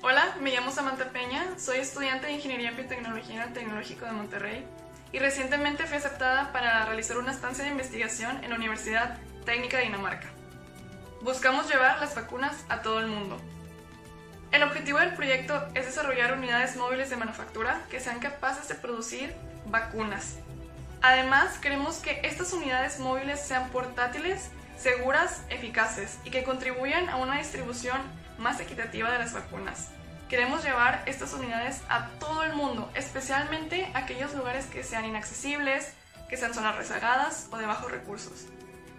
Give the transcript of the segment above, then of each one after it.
Hola, me llamo Samantha Peña, soy estudiante de Ingeniería en Biotecnología en el Tecnológico de Monterrey y recientemente fui aceptada para realizar una estancia de investigación en la Universidad Técnica de Dinamarca. Buscamos llevar las vacunas a todo el mundo. El objetivo del proyecto es desarrollar unidades móviles de manufactura que sean capaces de producir vacunas. Además, queremos que estas unidades móviles sean portátiles, seguras, eficaces y que contribuyan a una distribución más equitativa de las vacunas. Queremos llevar estas unidades a todo el mundo, especialmente a aquellos lugares que sean inaccesibles, que sean zonas rezagadas o de bajos recursos.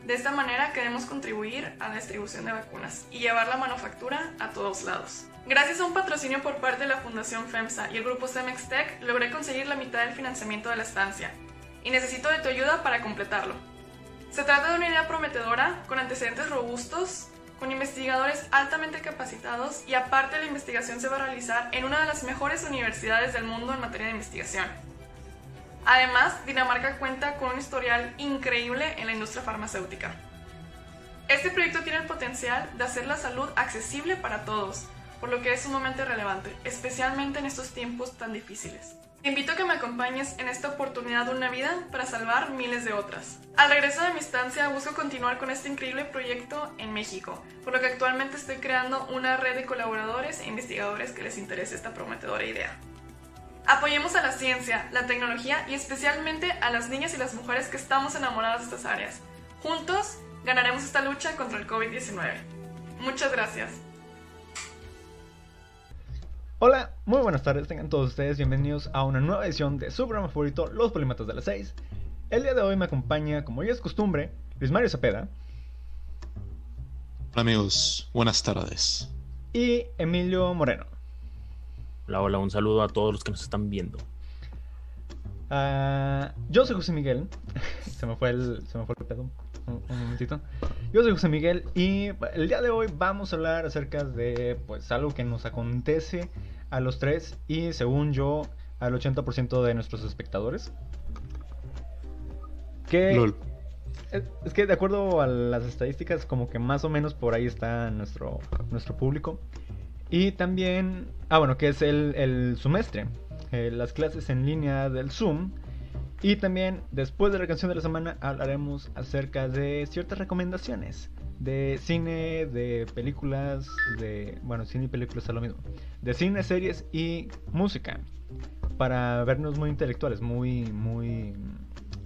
De esta manera queremos contribuir a la distribución de vacunas y llevar la manufactura a todos lados. Gracias a un patrocinio por parte de la Fundación FEMSA y el grupo Cemex Tech, logré conseguir la mitad del financiamiento de la estancia y necesito de tu ayuda para completarlo. Se trata de una idea prometedora, con antecedentes robustos, con investigadores altamente capacitados y aparte la investigación se va a realizar en una de las mejores universidades del mundo en materia de investigación. Además, Dinamarca cuenta con un historial increíble en la industria farmacéutica. Este proyecto tiene el potencial de hacer la salud accesible para todos, por lo que es sumamente relevante, especialmente en estos tiempos tan difíciles. Te invito a que me acompañes en esta oportunidad de una vida para salvar miles de otras. Al regreso de mi estancia busco continuar con este increíble proyecto en México, por lo que actualmente estoy creando una red de colaboradores e investigadores que les interese esta prometedora idea. Apoyemos a la ciencia, la tecnología y especialmente a las niñas y las mujeres que estamos enamoradas de estas áreas. Juntos ganaremos esta lucha contra el COVID-19. Muchas gracias. Hola, muy buenas tardes, tengan todos ustedes bienvenidos a una nueva edición de su programa favorito, Los Polimatas de las 6. El día de hoy me acompaña, como ya es costumbre, Luis Mario Cepeda. Hola amigos, buenas tardes. Y Emilio Moreno. Hola, hola, un saludo a todos los que nos están viendo. Uh, yo soy José Miguel. se me fue el, se me fue el pedo. Un, un, momentito. Yo soy José Miguel y el día de hoy vamos a hablar acerca de pues algo que nos acontece a los tres y según yo al 80% de nuestros espectadores. Que Lol. Es, es, que de acuerdo a las estadísticas como que más o menos por ahí está nuestro, nuestro público. Y también, ah bueno, que es el, el semestre, eh, las clases en línea del Zoom. Y también después de la canción de la semana hablaremos acerca de ciertas recomendaciones de cine, de películas, de... Bueno, cine y películas es lo mismo. De cine, series y música. Para vernos muy intelectuales, muy, muy...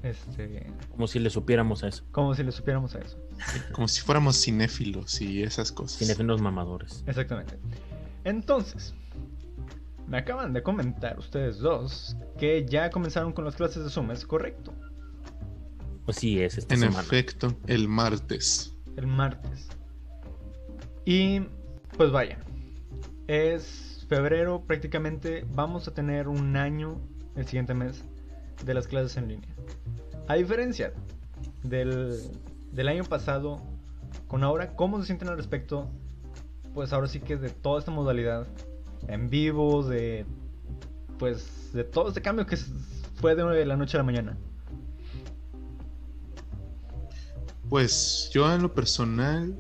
Este... Como si le supiéramos a eso. Como si le supiéramos a eso. Como si fuéramos cinéfilos y esas cosas. Cinéfilos mamadores. Exactamente. Entonces, me acaban de comentar ustedes dos que ya comenzaron con las clases de Zoom, ¿es correcto? Pues sí, es esta En semana. efecto, el martes. El martes. Y pues vaya, es febrero prácticamente, vamos a tener un año el siguiente mes de las clases en línea. A diferencia del, del año pasado con ahora, ¿cómo se sienten al respecto? Pues ahora sí que de toda esta modalidad en vivo, de pues de todo este cambio que fue de la noche a la mañana. Pues yo en lo personal,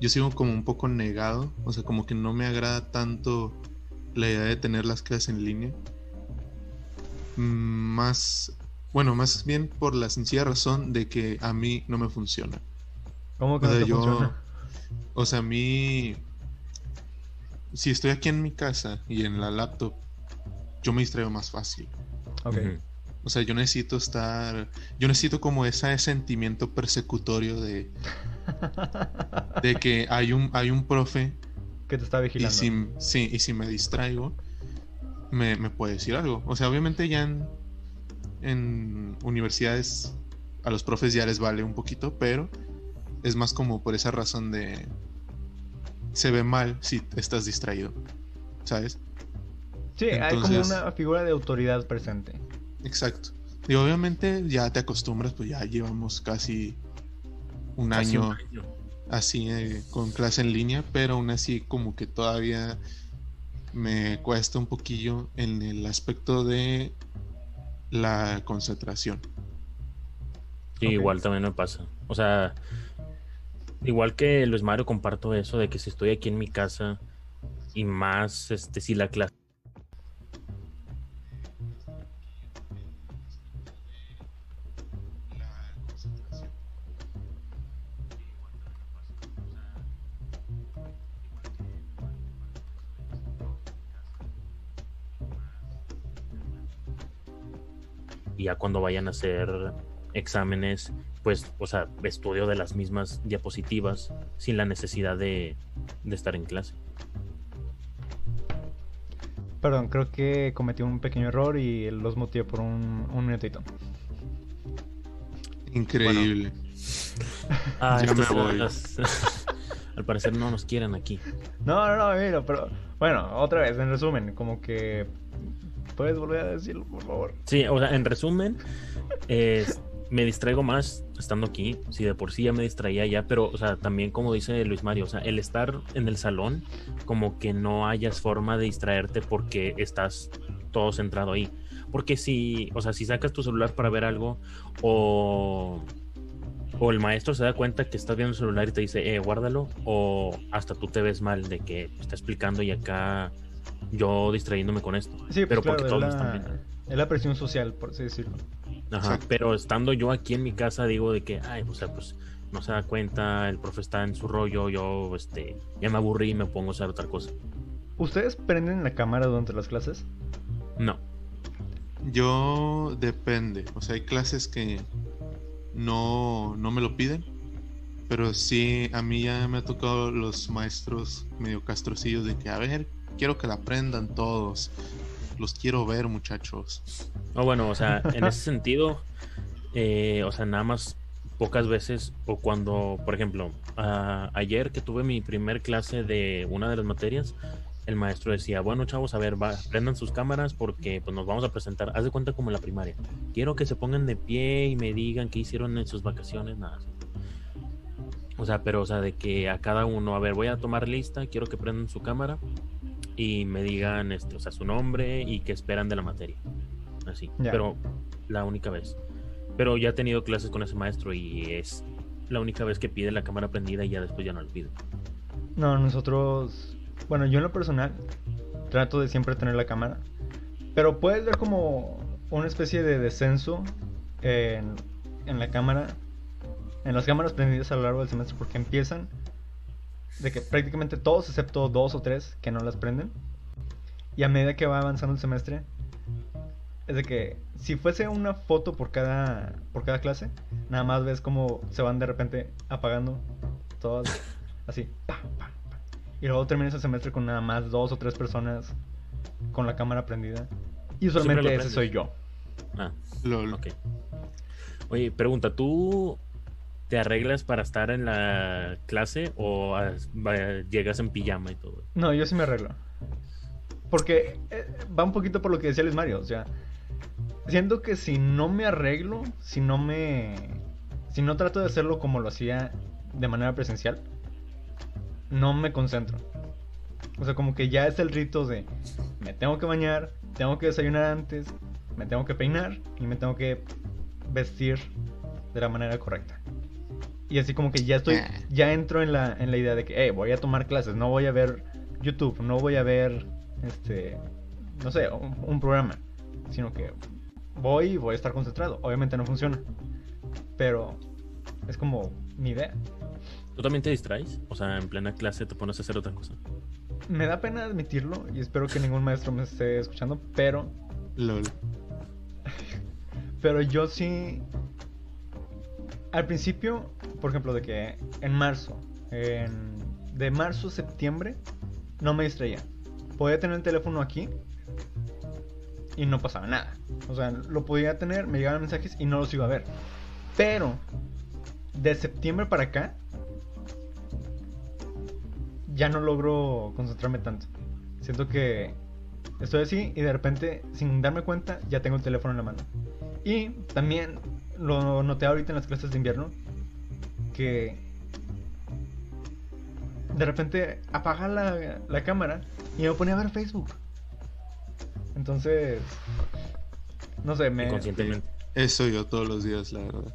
yo sigo como un poco negado, o sea, como que no me agrada tanto la idea de tener las clases en línea. Mm, Más, bueno, más bien por la sencilla razón de que a mí no me funciona. ¿Cómo que O no sea, te yo, funciona? o sea, a mí, si estoy aquí en mi casa y en la laptop, yo me distraigo más fácil. Ok. O sea, yo necesito estar. Yo necesito como ese sentimiento persecutorio de, de que hay un, hay un profe que te está y vigilando. si, sí, y si me distraigo, me, me puede decir algo. O sea, obviamente ya en, en universidades a los profes ya les vale un poquito, pero es más como por esa razón de. Se ve mal si estás distraído. ¿Sabes? Sí, hay como una figura de autoridad presente. Exacto. Y obviamente ya te acostumbras, pues ya llevamos casi un Casi año un año. así eh, con clase en línea, pero aún así como que todavía me cuesta un poquillo en el aspecto de la concentración. Sí, igual también me pasa. O sea, igual que Luis Mario comparto eso de que si estoy aquí en mi casa, Y más este si la clase ya cuando vayan a hacer exámenes, pues, o sea, estudio de las mismas diapositivas sin la necesidad de, de estar en clase. Perdón, creo que cometí un pequeño error y los muteé por un, un minutito. Increíble. Ah, Ya me voy. las- al parecer no nos quieren aquí. No, no, no, mira, pero bueno, otra vez, en resumen, como que puedes volver a decirlo, por favor. Sí, o sea, en resumen, es- me distraigo más estando aquí. Si de por sí ya me distraía ya, pero, o sea, también como dice Luis Mario, o sea, el estar en el salón, como que no hayas forma de distraerte porque estás todo centrado ahí. Porque si, o sea, si sacas tu celular para ver algo o, o el maestro se da cuenta que estás viendo el celular y te dice, eh, guárdalo, o hasta tú te ves mal de que está explicando y acá yo distrayéndome con esto. Sí, pues pero claro, porque todos están la, viendo. es la presión social, por así decirlo. Ajá, pero estando yo aquí en mi casa digo de que, ay, o sea, pues no se da cuenta, el profe está en su rollo, yo, este, ya me aburrí y me pongo a hacer otra cosa. ¿Ustedes prenden la cámara durante las clases? No, Yo depende. O sea, hay clases que no, no me lo piden. Pero sí, a mí ya me ha tocado los maestros medio castrocillos de que, a ver, quiero que la aprendan todos. Los quiero ver, muchachos. no, bueno, o sea, en ese sentido, eh, o sea, nada más pocas veces, o cuando, por ejemplo, a- ayer que tuve mi primer clase de una de las materias, el maestro decía, bueno chavos, a ver, va, prendan sus cámaras porque pues nos vamos a presentar, haz de cuenta como en la primaria. Quiero que se pongan de pie y me digan qué hicieron en sus vacaciones, nada. O sea, pero o sea, de que a cada uno, a ver, voy a tomar lista, quiero que prendan su cámara y me digan este, o sea, su nombre y qué esperan de la materia. Así. Pero la única vez. Pero ya he tenido clases con ese maestro y es la única vez que pide la cámara prendida y ya después ya no la pide. No, nosotros, bueno, yo en lo personal trato de siempre tener la cámara, pero puedes ver como una especie de descenso en, en la cámara, en las cámaras prendidas a lo largo del semestre, porque empiezan de que prácticamente todos, excepto dos o tres, que no las prenden, y a medida que va avanzando el semestre, es de que si fuese una foto por cada, por cada clase, nada más ves como se van de repente apagando todas, así, pa, pa, pa. Y luego terminas el semestre con nada más dos o tres personas con la cámara prendida. Y usualmente ese soy yo. Ah, Lol. ok. Oye, pregunta, ¿tú te arreglas para estar en la clase o llegas en pijama y todo? No, yo sí me arreglo. Porque eh, va un poquito por lo que decía Luis Mario. O sea, siento que si no me arreglo, si no me. Si no trato de hacerlo como lo hacía de manera presencial, no me concentro. O sea, como que ya es el rito de me tengo que bañar, tengo que desayunar antes, me tengo que peinar y me tengo que vestir de la manera correcta. Y así como que ya estoy, Ah. ya entro en la, en la idea de que, hey, voy a tomar clases, no voy a ver YouTube, no voy a ver, este, no sé, un, un programa, sino que voy y voy a estar concentrado. Obviamente no funciona, pero es como mi idea. ¿Tú también te distraes? O sea, en plena clase te pones a hacer otra cosa. Me da pena admitirlo y espero que ningún maestro me esté escuchando, pero Lol. Pero yo sí. Al principio, por ejemplo, de que en marzo, en- de marzo a septiembre, no me distraía. Podía tener el teléfono aquí y no pasaba nada. O sea, lo podía tener, me llegaban mensajes y no los iba a ver. Pero de septiembre para acá, ya no logro concentrarme tanto. Siento que estoy así y de repente, sin darme cuenta, ya tengo el teléfono en la mano. Y también lo noté ahorita en las clases de invierno que de repente apaga la, la cámara y me ponía a ver Facebook. Entonces, no sé, me... Inconscientemente. Eso yo todos los días, la verdad.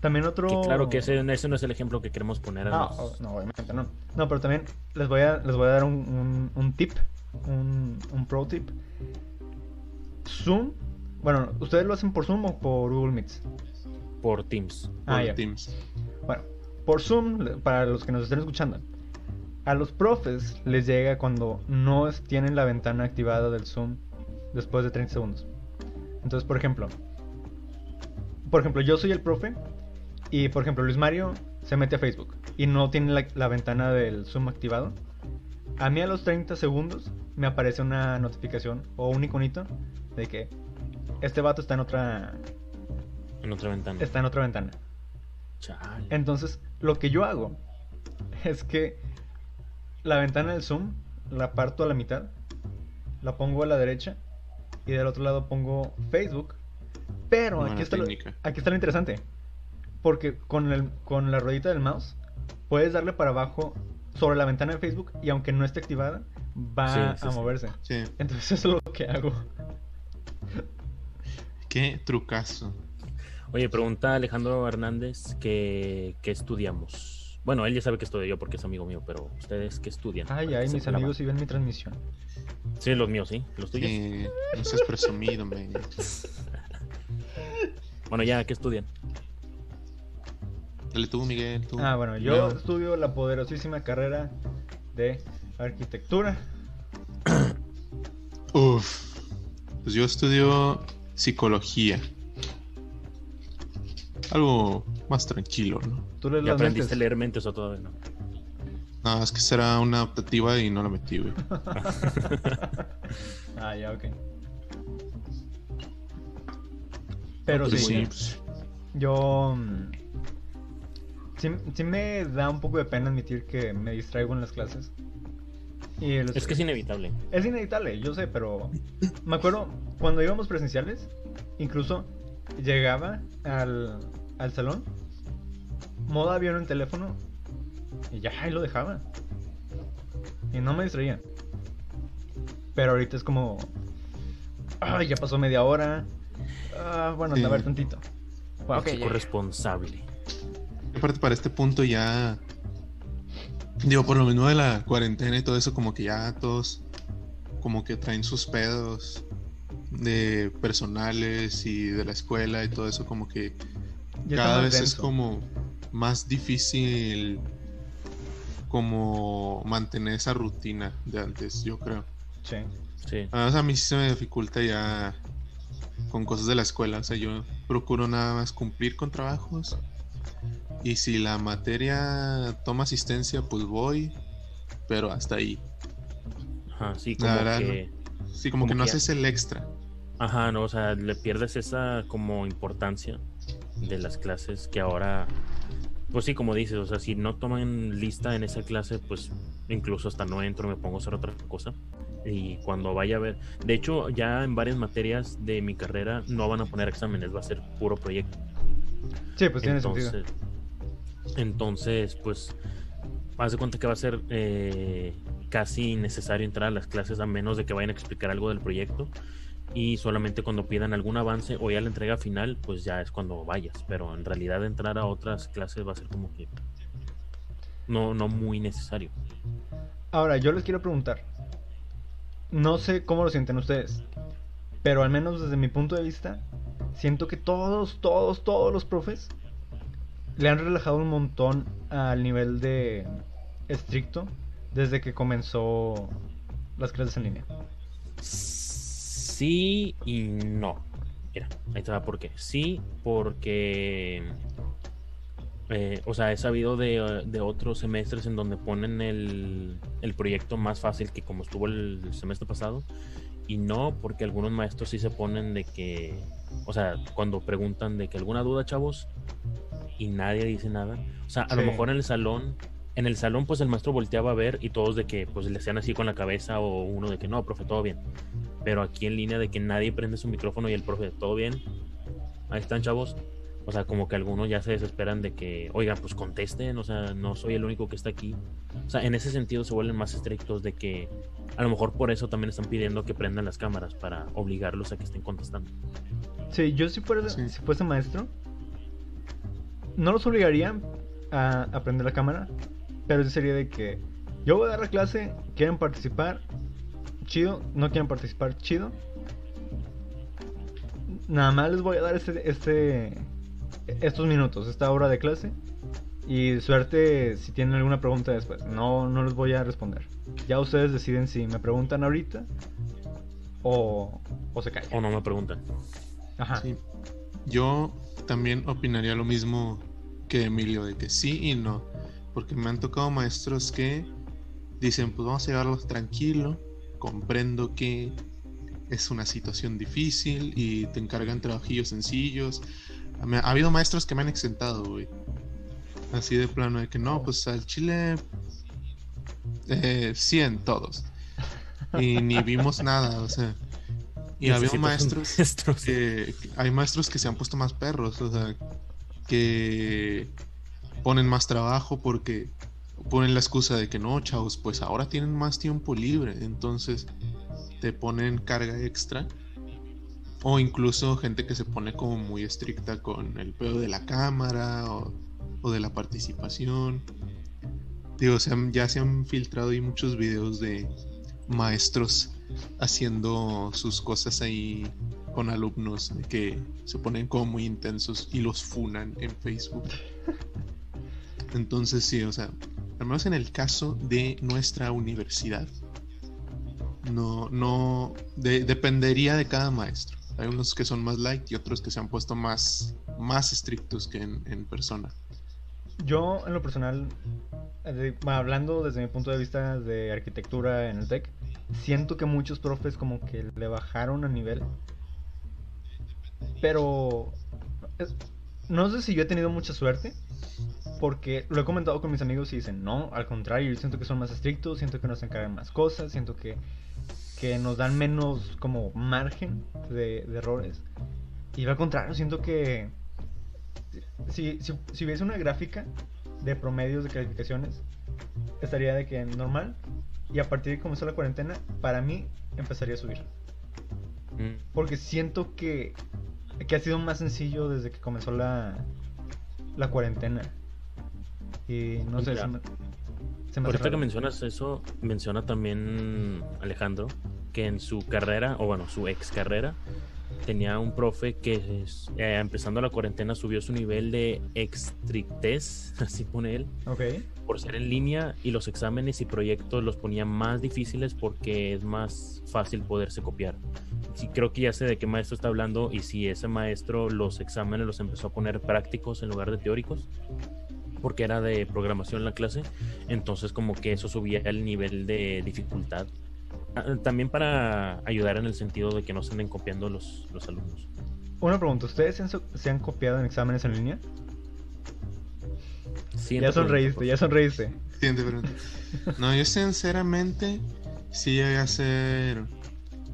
También otro. Que claro que ese, ese no es el ejemplo que queremos poner a No, los- no, obviamente no. No, pero también les voy a, les voy a dar un, un- un tip, un, un pro tip. Zoom, bueno, ¿ustedes lo hacen por Zoom o por Google Meets? por Teams. Ah, por ya. Teams. Bueno, por Zoom, para los que nos estén escuchando, a los profes les llega cuando no tienen la ventana activada del Zoom después de 30 segundos. Entonces, por ejemplo, por ejemplo, yo soy el profe y, por ejemplo, Luis Mario se mete a Facebook y no tiene la, la ventana del Zoom activado. A mí a los 30 segundos me aparece una notificación o un iconito de que este vato está en otra En otra ventana. está en otra ventana. Chale. Entonces, lo que yo hago es que la ventana del zoom la parto a la mitad, la pongo a la derecha y del otro lado pongo Facebook. Pero Buena aquí está, lo, aquí está lo interesante. Porque con, el, con la ruedita del mouse puedes darle para abajo sobre la ventana de Facebook y aunque no esté activada, va Sí, sí, a sí. moverse. Sí. Entonces eso es lo que hago. Qué trucazo. Oye, pregunta Alejandro Hernández que, qué estudiamos. Bueno, él ya sabe que estudio yo porque es amigo mío, pero ustedes qué estudian. Ay, ay, que mis amigos si ven mi transmisión. Sí, los míos, sí. Los tuyos. Sí, no seas presumido, man. Bueno, ya, ¿qué estudian? Dale tú, Miguel, tú. Ah, bueno, yo estudio la poderosísima carrera de arquitectura. Uf. Pues yo estudio psicología. Algo más tranquilo, ¿no? Tú lees ¿Ya las aprendiste mentes. a leer mentes o todavía no? No, es que será una adaptativa y no la metí, güey. ah, ya, ok. Pero Pues sí, sí, pues, yo... mm, Sí, sí me da un poco de pena admitir que me distraigo en las clases. Y el- Es que es inevitable. Es inevitable, yo sé, pero me acuerdo cuando íbamos presenciales, incluso llegaba al, al salón, modo avión en teléfono y ya ahí lo dejaba. Y no me distraía. Pero ahorita es como, ay, ya pasó media hora. Ah, bueno, Sí. a ver tantito. Bueno, ok, Tóxico ya. responsable. aparte para este punto ya digo por lo menos de la cuarentena y todo eso como que ya todos como que traen sus pedos de personales y de la escuela y todo eso como que Ya cada vez es como más difícil como mantener esa rutina de antes yo creo Sí. Sí. Además, a mí sí se me dificulta ya con cosas de la escuela. O sea, yo procuro nada más cumplir con trabajos. Y si la materia toma asistencia, pues voy. Pero hasta ahí. Ajá, sí, como verdad, que. Sí, como, Como que no que ya- haces el extra. Ajá, no, o sea, le pierdes esa como importancia de las clases que ahora, pues sí, como dices, o sea, si no toman lista en esa clase, pues incluso hasta no entro, me pongo a hacer otra cosa. Y cuando vaya a ver, de hecho, ya en varias materias de mi carrera no van a poner exámenes, va a ser puro proyecto. Sí, pues tiene entonces, sentido. Entonces, pues, haz de cuenta que va a ser eh, casi innecesario entrar a las clases a menos de que vayan a explicar algo del proyecto. Y solamente cuando pidan algún avance o ya la entrega final, pues ya es cuando vayas. Pero en realidad entrar a otras clases va a ser como que no, no muy necesario. Ahora, yo les quiero preguntar. No sé cómo lo sienten ustedes. Pero al menos desde mi punto de vista, siento que todos, todos, todos los profes le han relajado un montón al nivel de estricto desde que comenzó las clases en línea. Sí y no. Mira, ahí te va por qué. Sí, porque. eh, o sea, he sabido de, de otros semestres en donde ponen el, el proyecto más fácil que como estuvo el semestre pasado. Y no, porque algunos maestros sí se ponen de que. O sea, cuando preguntan de que alguna duda, chavos, y nadie dice nada. O sea, a lo Sí. mejor en el salón en el salón pues el maestro volteaba a ver y todos de que pues le hacían así con la cabeza o uno de que no, profe, todo bien. Pero aquí en línea de que nadie prende su micrófono y el profe, todo bien. Ahí están, chavos. O sea, como que algunos ya se desesperan de que, oigan, pues contesten, o sea, no soy el único que está aquí. O sea, en ese sentido se vuelven más estrictos de que a lo mejor por eso también están pidiendo que prendan las cámaras para obligarlos a que estén contestando. Sí, yo si fuera, Sí. si fuese maestro, no los obligaría a aprender la cámara, pero sí sería de que yo voy a dar la clase, quieren participar, chido, no quieren participar, chido. Nada más les voy a dar este, este, estos minutos, esta hora de clase. Y suerte si tienen alguna pregunta después. No, no les voy a responder. Ya ustedes deciden si me preguntan ahorita o, o se callan. O no me preguntan. Ajá. Sí. Yo también opinaría lo mismo que Emilio, de que sí y no. Porque me han tocado maestros que dicen, pues vamos a llevarlos tranquilo. Comprendo que es una situación difícil y te encargan trabajillos sencillos. Ha habido maestros que me han exentado, güey. Así de plano, de que no, pues al chile eh, 100 todos. Y ni vimos nada, o sea. Y había maestros maestro, sí. que hay maestros que se han puesto más perros, o sea, que ponen más trabajo porque ponen la excusa de que no, chavos, pues ahora tienen más tiempo libre, entonces te ponen carga extra. O incluso gente que se pone como muy estricta con el pedo de la cámara o, de la participación. Digo, se han- ya se han filtrado ahí muchos videos de maestros haciendo sus cosas ahí con alumnos que se ponen como muy intensos y los funan en Facebook. Entonces sí, o sea, al menos en el caso de nuestra universidad, no, no, de- dependería de cada maestro. Hay unos que son más light y otros que se han puesto más, más estrictos que en, persona. Yo, en lo personal, eh, hablando desde mi punto de vista de arquitectura en el TEC, siento que muchos profes como que le bajaron a nivel. Pero no sé si yo he tenido mucha suerte, porque lo he comentado con mis amigos y dicen, no, al contrario, yo siento que son más estrictos, siento que nos encargan más cosas, siento que, que nos dan menos como margen de, de errores. Y al contrario, siento que si, si, si hubiese una gráfica de promedios de calificaciones, estaría de que normal. Y a partir de que comenzó la cuarentena, para mí empezaría a subir. Mm. Porque siento que, que ha sido más sencillo desde que comenzó la, la cuarentena. Y no sé, se me, se me Ahorita que mencionas eso, menciona también Alejandro que en su carrera, o bueno, su ex carrera, tenía un profe que eh, empezando la cuarentena subió su nivel de estrictez, así pone él, Ok. por ser en línea y los exámenes y proyectos los ponía más difíciles porque es más fácil poderse copiar. Sí, creo que ya sé de qué maestro está hablando y si ese maestro los exámenes los empezó a poner prácticos en lugar de teóricos, porque era de programación la clase, entonces como que eso subía el nivel de dificultad. Ah, También para ayudar en el sentido de que no se anden copiando los, los alumnos. Una pregunta, ¿ustedes se han, so- se han copiado en exámenes en línea? Ya sonreíste, ya sonreíste. Siguiente pregunta. No, yo sinceramente sí llegué a ser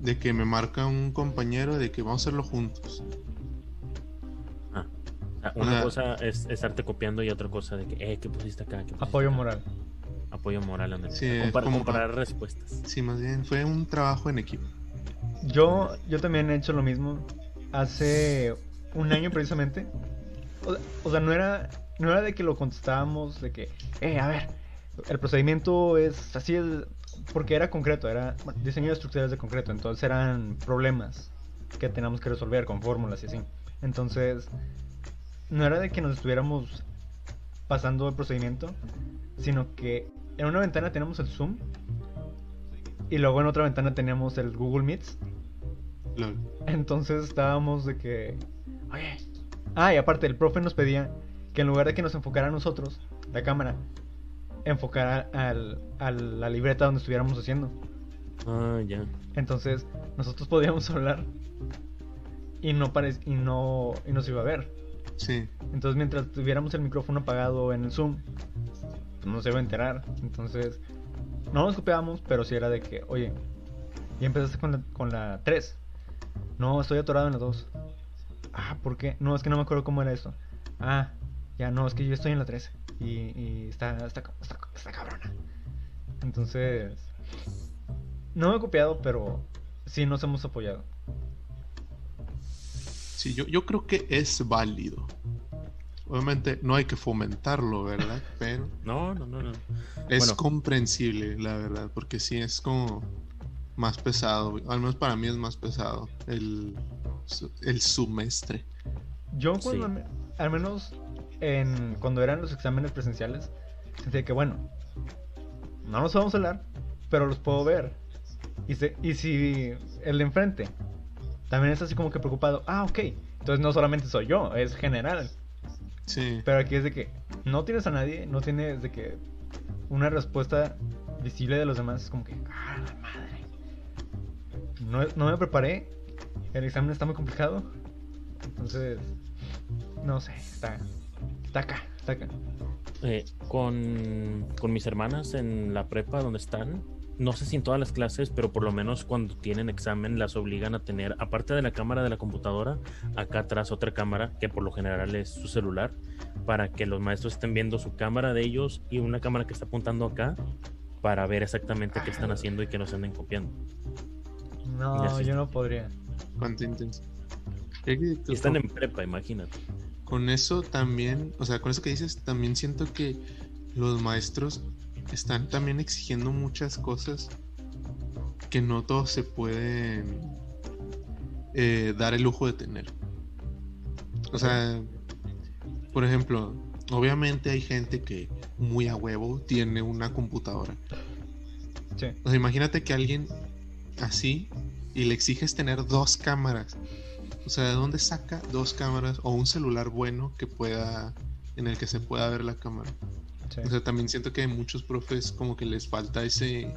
de que me marca un compañero de que vamos a hacerlo juntos. Ah, ah, Una sea- cosa es estarte copiando y otra cosa de que, eh, ¿qué pusiste acá? ¿Qué pusiste Apoyo acá?". moral. Apoyo moral, ándale. Sí, Compar- como- comparar respuestas. Sí, más bien fue un trabajo en equipo. Yo, yo también he hecho lo mismo. Hace un año precisamente. O, o sea, no era, no era de que lo contestábamos, de que, eh, a ver, el procedimiento es así, es, porque era concreto, era bueno, diseño de estructuras de concreto, entonces eran problemas que teníamos que resolver con fórmulas y así. Entonces, no era de que nos estuviéramos pasando el procedimiento, sino que en una ventana teníamos el Zoom y luego en otra ventana teníamos el Google Meets. Entonces estábamos de que. Oye. Ah, y aparte, el profe nos pedía que en lugar de que nos enfocara a nosotros, la cámara, enfocara al, a la libreta donde estuviéramos haciendo. Ah, ya. Entonces, nosotros podíamos hablar y no, pare- y no, y no se iba a ver. Sí. Entonces, mientras tuviéramos el micrófono apagado en el Zoom, pues no se iba a enterar. Entonces, no nos copiábamos, pero sí era de que, oye, ya empezaste con la, con la 3. No, estoy atorado en la 2. Ah, ¿por qué? No, es que no me acuerdo cómo era esto. Ah, ya no, es que yo estoy en la 13. Y, está, está cabrona. Entonces, no me he copiado, pero sí nos hemos apoyado. Sí, yo, yo creo que es válido. Obviamente no hay que fomentarlo, ¿verdad? Pero No, no, no, no. es Bueno. comprensible, la verdad, porque sí es como más pesado. Al menos para mí es más pesado el, el semestre. Yo cuando, Sí. al menos en, cuando eran los exámenes presenciales, sentía que bueno, no nos vamos a hablar, pero los puedo ver. Y, se- y si el de enfrente también es así como que preocupado, ah, ok, entonces no solamente soy yo, es general. Sí. Pero aquí es de que no tienes a nadie, no tienes de que una respuesta visible de los demás, es como que, ah, la madre. No, no me preparé, el examen está muy complicado, entonces, no sé, está, está acá, está acá. Eh, con, con mis hermanas en la prepa donde están, no sé si en todas las clases, pero por lo menos cuando tienen examen las obligan a tener, aparte de la cámara de la computadora, acá atrás otra cámara, que por lo general es su celular, para que los maestros estén viendo su cámara de ellos y una cámara que está apuntando acá para ver exactamente qué están haciendo y que no se anden copiando. No, yo no podría. Cuánto intenso. Y están en prepa, imagínate. Con eso también, o sea, con eso que dices, también siento que los maestros están también exigiendo muchas cosas que no todos se pueden eh, dar el lujo de tener. O sea, por ejemplo, obviamente hay gente que muy a huevo tiene una computadora. Sí. O sea, imagínate que alguien así y le exiges tener dos cámaras. O sea, ¿de dónde saca dos cámaras o un celular bueno que pueda en el que se pueda ver la cámara? Sí. O sea, también siento que a muchos profes como que les falta ese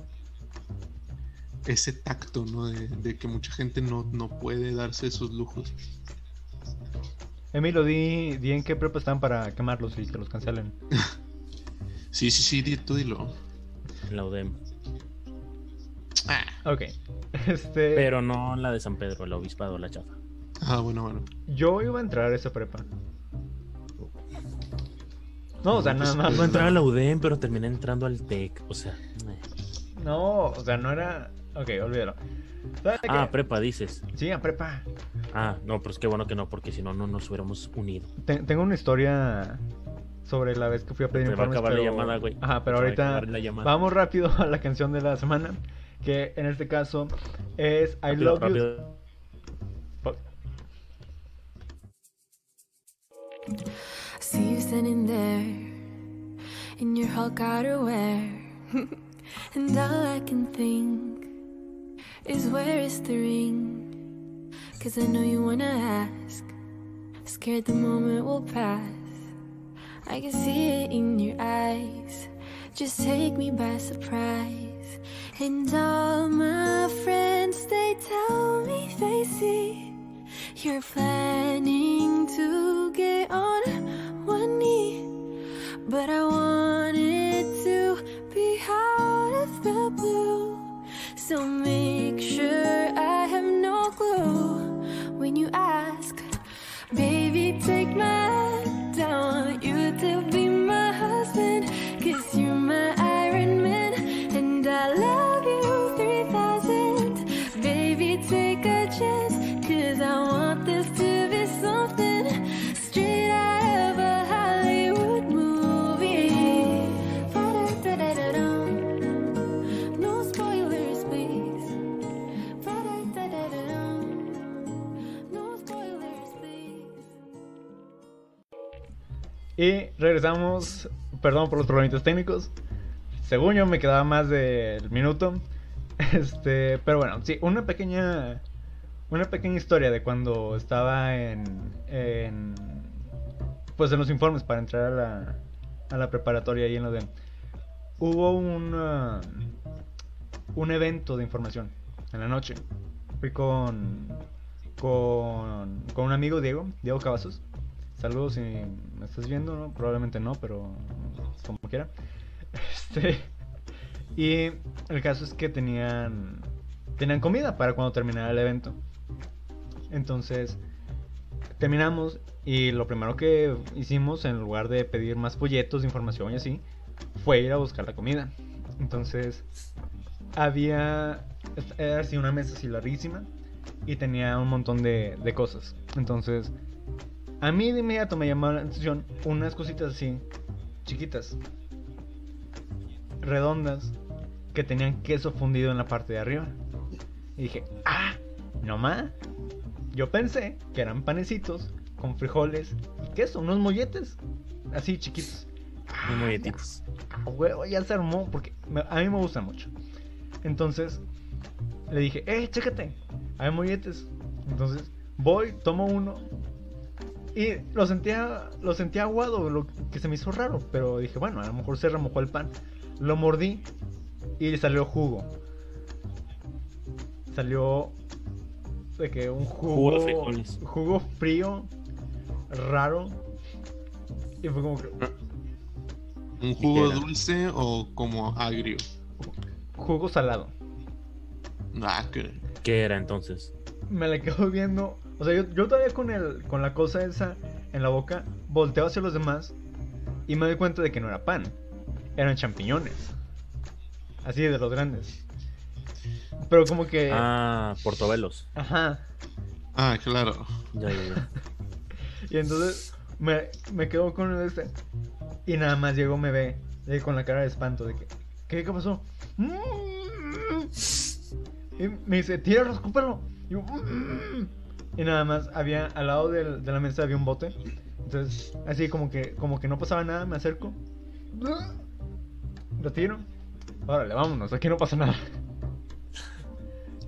ese tacto, ¿no? De, de que mucha gente no, no puede darse esos lujos. Emilio, di, di en qué prepa están para quemarlos y que los cancelen. Sí, sí, sí, di- tú dilo. En la UDEM. Ok. Este. Pero no la de San Pedro, el obispado, la chafa. Ah, bueno, bueno. Yo iba a entrar a esa prepa. No, o sea, No, nada más. No entraba a la UDEM, pero terminé entrando al TEC. O sea. eh. No, o sea, no era. Ok, olvídalo. ¿Sabes Ah, prepa dices. Sí, a prepa. Ah, no, pero es que bueno que no, porque si no, no nos hubiéramos unido. Te- tengo una historia sobre la vez que fui a pedir Se va a informes. acabar la pero- llamada, güey. Ajá, pero ahorita la vamos rápido a la canción de la semana. Que en este caso es I Rápido, Love You. rápido. See you standing there in your Hulk outerwear, and all I can think is where is the ring? Cause I know you wanna ask, scared the moment will pass. I can see it in your eyes, just take me by surprise. And all my friends, they tell me they see you're planning to get on but I wanted to be out of the blue. So make sure I have no clue when you ask, baby, take my regresamos. Perdón por los problemitas técnicos. Según yo me quedaba más del minuto. Este, pero bueno, sí, una pequeña una pequeña historia de cuando estaba en en pues en los informes para entrar a la a la preparatoria ahí en la UDEM. Hubo un ah, un evento de información en la noche. Fui con con con un amigo Diego, Diego Cavazos. Saludos si me estás viendo, ¿no? Probablemente no, pero como quiera. Este, y el caso es que tenían tenían comida para cuando terminara el evento. Entonces, terminamos y lo primero que hicimos en lugar de pedir más folletos de información y así, fue ir a buscar la comida. Entonces, había era así una mesa así larguísima y tenía un montón de, de cosas. Entonces, A mí de inmediato me llamó la atención unas cositas así, chiquitas, redondas, que tenían queso fundido en la parte de arriba. Y dije, ah, no más. Yo pensé que eran panecitos con frijoles y queso, unos molletes, así chiquitos. Muy molletitos. Ah, huevo, ya se armó, porque me- a mí me gustan mucho. Entonces le dije, eh, chécate, hay molletes. Entonces voy, tomo uno y lo sentía, lo sentía aguado, lo que se me hizo raro, pero dije, bueno, a lo mejor se remojó el pan. Lo mordí y le salió jugo. Salió de que un jugo, Jugo de frijoles. jugo frío, raro. Y fue como que ¿Un jugo era? dulce o como agrio? jugo salado. Ah, que... ¿Qué era entonces? me la quedo viendo. O sea, yo, yo todavía con, el, con la cosa esa en la boca, volteo hacia los demás y me doy cuenta de que no era pan, eran champiñones. Así de los grandes. Pero como que. Ah, portobelos. Ajá. Ah, claro. Ya, ya, ya. Y entonces me, me quedo con este. Y nada más llegó, me ve eh, con la cara de espanto de que. ¿Qué, qué pasó? "Mm". Y me dice, tíralo, escúpelo. Y, yo, "Mm". Y nada más había al lado del- de la mesa había un bote. Entonces, así como que, como que no pasaba nada, me acerco. Lo tiro. Órale, vámonos, aquí no pasa nada.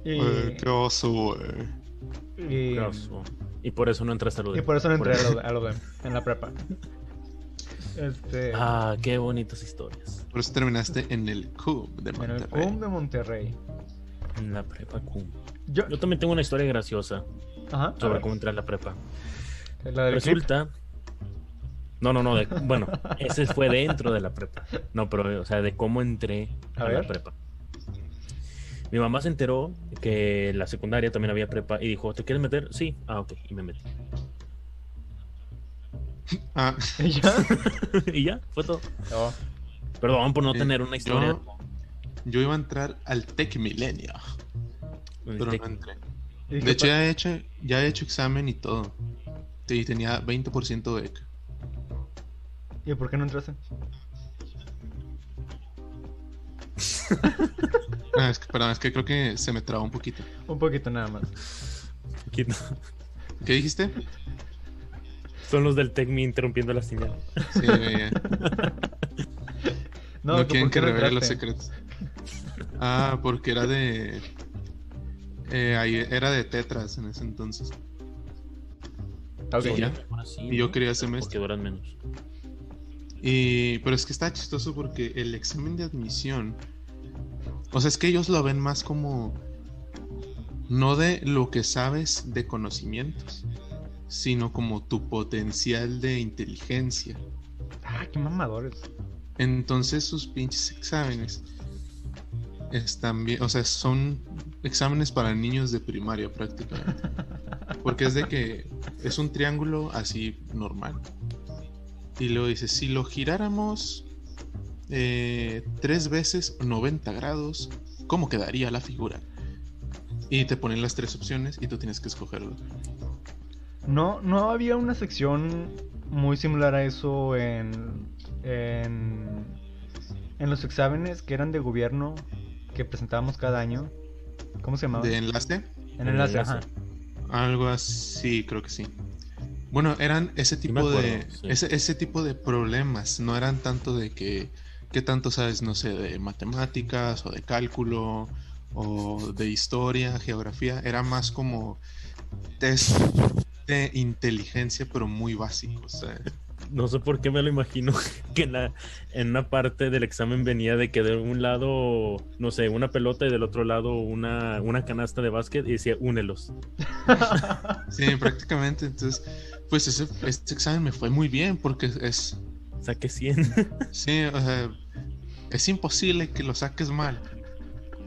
Y, Ay, qué oso, güey. y- Qué oso. Y por eso no entraste a lo de. y por eso no entré a lo, a lo de en la prepa. Este. Ah, qué bonitas historias. Por eso terminaste en el CUB de en el Monterrey. CUM de Monterrey. En la prepa cum. Yo, Yo también tengo una historia graciosa ajá, sobre cómo entré a la prepa. la del clip. Resulta. No, no, no. de- bueno, ese fue dentro de la prepa. No, pero, o sea, de cómo entré A a, la prepa. Mi mamá se enteró que en la secundaria también había prepa y dijo: ¿Te quieres meter? Sí. Ah, ok. Y me metí. Ah, ¿Y ya? y ya, fue todo. Oh, Perdón por no Eh, tener una historia. yo- yo iba a entrar al Tech Milenio, pero no entré. De hecho, ya he hecho, ya he hecho examen y todo. Y tenía 20% de beca. ¿Y por qué no entraste? Ah, es que, perdón, es que creo que se me trabó un poquito. Un poquito nada más. ¿quién- ¿Qué dijiste? Son los del TECMI interrumpiendo la señal. Sí, ya. No, No, quieren ¿por qué que revele los secretos. Ah, porque era de. Eh, ahí era de tetras en ese entonces. Ok, Sí, ya. Y yo ¿no? quería Porque semestre. duran menos. Y, pero es que está chistoso porque el examen de admisión. O sea, es que ellos lo ven más como. No de lo que sabes de conocimientos, sino como tu potencial de inteligencia. Ah, qué mamadores. Entonces sus pinches exámenes están bien, o sea, son exámenes para niños de primaria prácticamente. Porque es de que es un triángulo así normal. Y luego dice, si lo giráramos eh, tres veces 90 grados, ¿cómo quedaría la figura? Y te ponen las tres opciones y tú tienes que escogerlo. No, no había una sección muy similar a eso en, en, en los exámenes que eran de gobierno que presentábamos cada año. ¿Cómo se llamaba? ¿De enlace? En enlace, enlace. ajá. Algo así, creo que sí. Bueno, eran ese tipo acuerdo, de sí. ese, ese tipo de problemas, no eran tanto de que qué tanto sabes, no sé, de matemáticas o de cálculo o de historia, geografía, era más como test de inteligencia pero muy básicos. ¿sabes? No sé por qué me lo imagino que en, la, en una parte del examen venía de que de un lado, no sé, una pelota y del otro lado una, una canasta de básquet y decía, únelos. Sí, prácticamente. Entonces, pues ese, este examen me fue muy bien porque es, Saqué 100. Sí, o sea, es imposible que lo saques mal.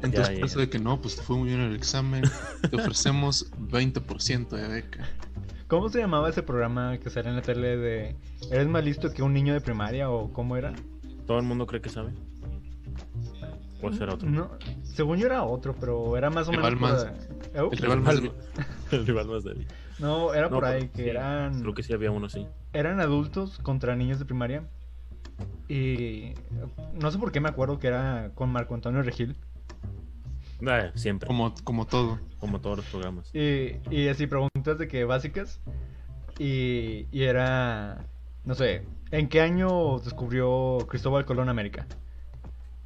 Entonces, Ya, ya, por eso ya. de que no, pues te fue muy bien el examen, te ofrecemos 20% de beca. ¿Cómo se llamaba ese programa que salía en la tele de ¿Eres más listo que un niño de primaria o cómo era? Todo el mundo cree que sabe. ¿O será otro? No, según yo era otro, pero era más o menos por. ¿Eh? El rival más, el rival más débil. No, era No, por ahí, que sí, eran... Creo que sí había uno así. Eran adultos contra niños de primaria. Y no sé por qué me acuerdo que era con Marco Antonio Regil. Ah, siempre, como, Como, como todo. todos los programas. Y, y así preguntas de que básicas. Y, y era, no sé, ¿en qué año descubrió Cristóbal Colón América?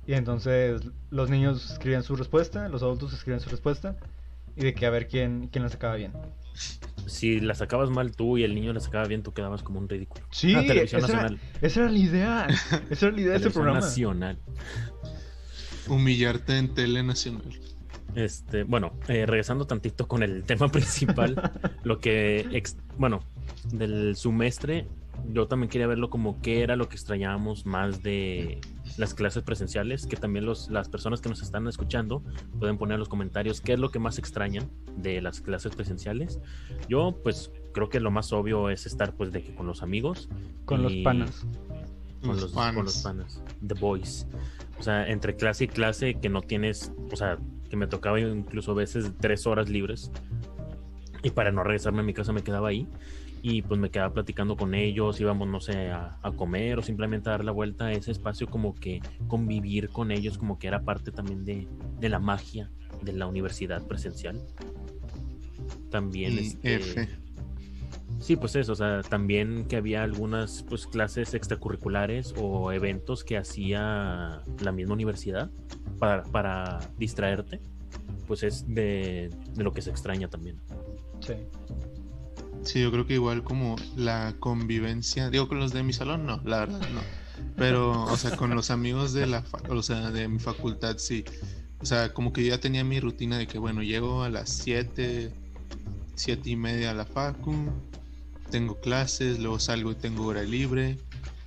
Y entonces los niños escribían su respuesta, los adultos escribían su respuesta. Y de que a ver quién, quién la sacaba bien. Si la sacabas mal tú y el niño la sacaba bien, tú quedabas como un ridículo. Sí, Ah, Televisión esa, era, Nacional. esa era la idea. Esa era la idea de ese programa. Nacional. Humillarte en tele nacional. Este, bueno, eh, regresando tantito con el tema principal, lo que, ex- bueno, del semestre, yo también quería verlo como qué era lo que extrañábamos más de las clases presenciales, que también los, las personas que nos están escuchando pueden poner en los comentarios qué es lo que más extrañan de las clases presenciales. Yo, pues, creo que lo más obvio es estar, pues, de que con los amigos. Con los panas. con Los los, panas. con los panas. The Boys. O sea, entre clase y clase que no tienes, o sea, que me tocaba incluso a veces tres horas libres. Y para no regresarme a mi casa me quedaba ahí. Y pues me quedaba platicando con ellos, íbamos, no sé, a, a comer o simplemente a dar la vuelta a ese espacio, como que convivir con ellos, como que era parte también de, de la magia de la universidad presencial. También Y este, F. Sí, pues eso, o sea, también que había algunas pues clases extracurriculares o eventos que hacía la misma universidad para, para distraerte, pues es de, de lo que se extraña también. Sí. Sí, yo creo que igual como la convivencia, digo con los de mi salón, no, la verdad no. Pero, o sea, con los amigos de la, fa- o sea, de mi facultad, sí. O sea, como que yo ya tenía mi rutina de que, bueno, llego a las 7, 7 y media a la facu, tengo clases, luego salgo y tengo hora libre,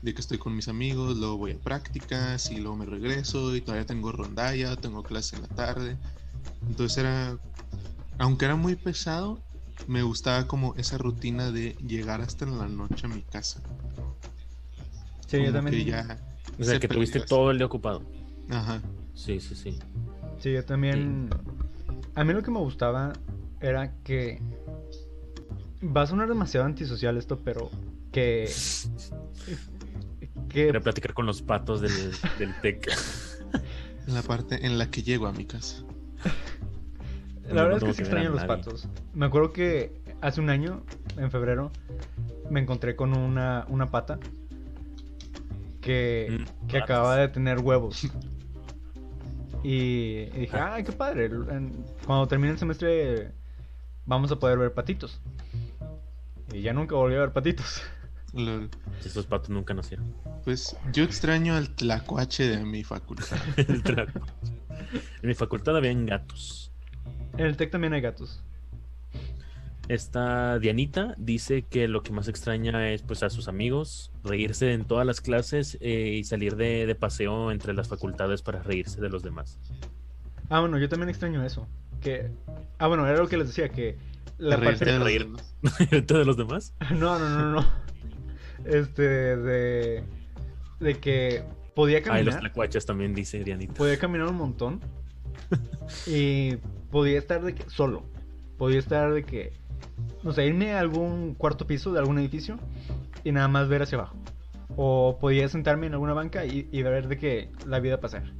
de que estoy con mis amigos, luego voy a prácticas y luego me regreso y todavía tengo rondalla, tengo clase en la tarde. Entonces era, aunque era muy pesado, me gustaba como esa rutina de llegar hasta en la noche a mi casa. Sí, yo Como también. que ya, O sea, Se que tuviste todo el día ocupado. ajá, Sí, sí, sí. Sí, yo también. A mí lo que me gustaba era que. Va a sonar demasiado antisocial esto, pero que. Que. Era platicar con los patos del, del TEC. la parte en la que llego a mi casa. La verdad es que a extraño los nadie. patos. Me acuerdo que hace un año, en febrero, me encontré con una, una pata que, Mm, que acababa de tener huevos. Y, y dije, ay, qué padre. en- Cuando termine el semestre vamos a poder ver patitos. Y ya nunca volví a ver patitos. Lol. Esos patos nunca nacieron. Pues yo extraño al tlacuache de mi facultad. El en mi facultad habían gatos. En el TEC también hay gatos. Esta Dianita dice que lo que más extraña es pues a sus amigos, reírse en todas las clases eh, y salir de, de paseo entre las facultades para reírse de los demás. Ah, bueno, yo también extraño eso. Que. Ah, bueno, era lo que les decía, que la parte. de los reír. demás. ¿Reírte de los demás? No, no, no, no. Este, de. De que podía Ay, los caminar. tlacuaches también dice Dianita. podía caminar un montón. Y podía estar de que. Solo. Podía estar de que. No sé, irme a algún cuarto piso de algún edificio y nada más ver hacia abajo. O podía sentarme en alguna banca y, y ver de que la vida pasar.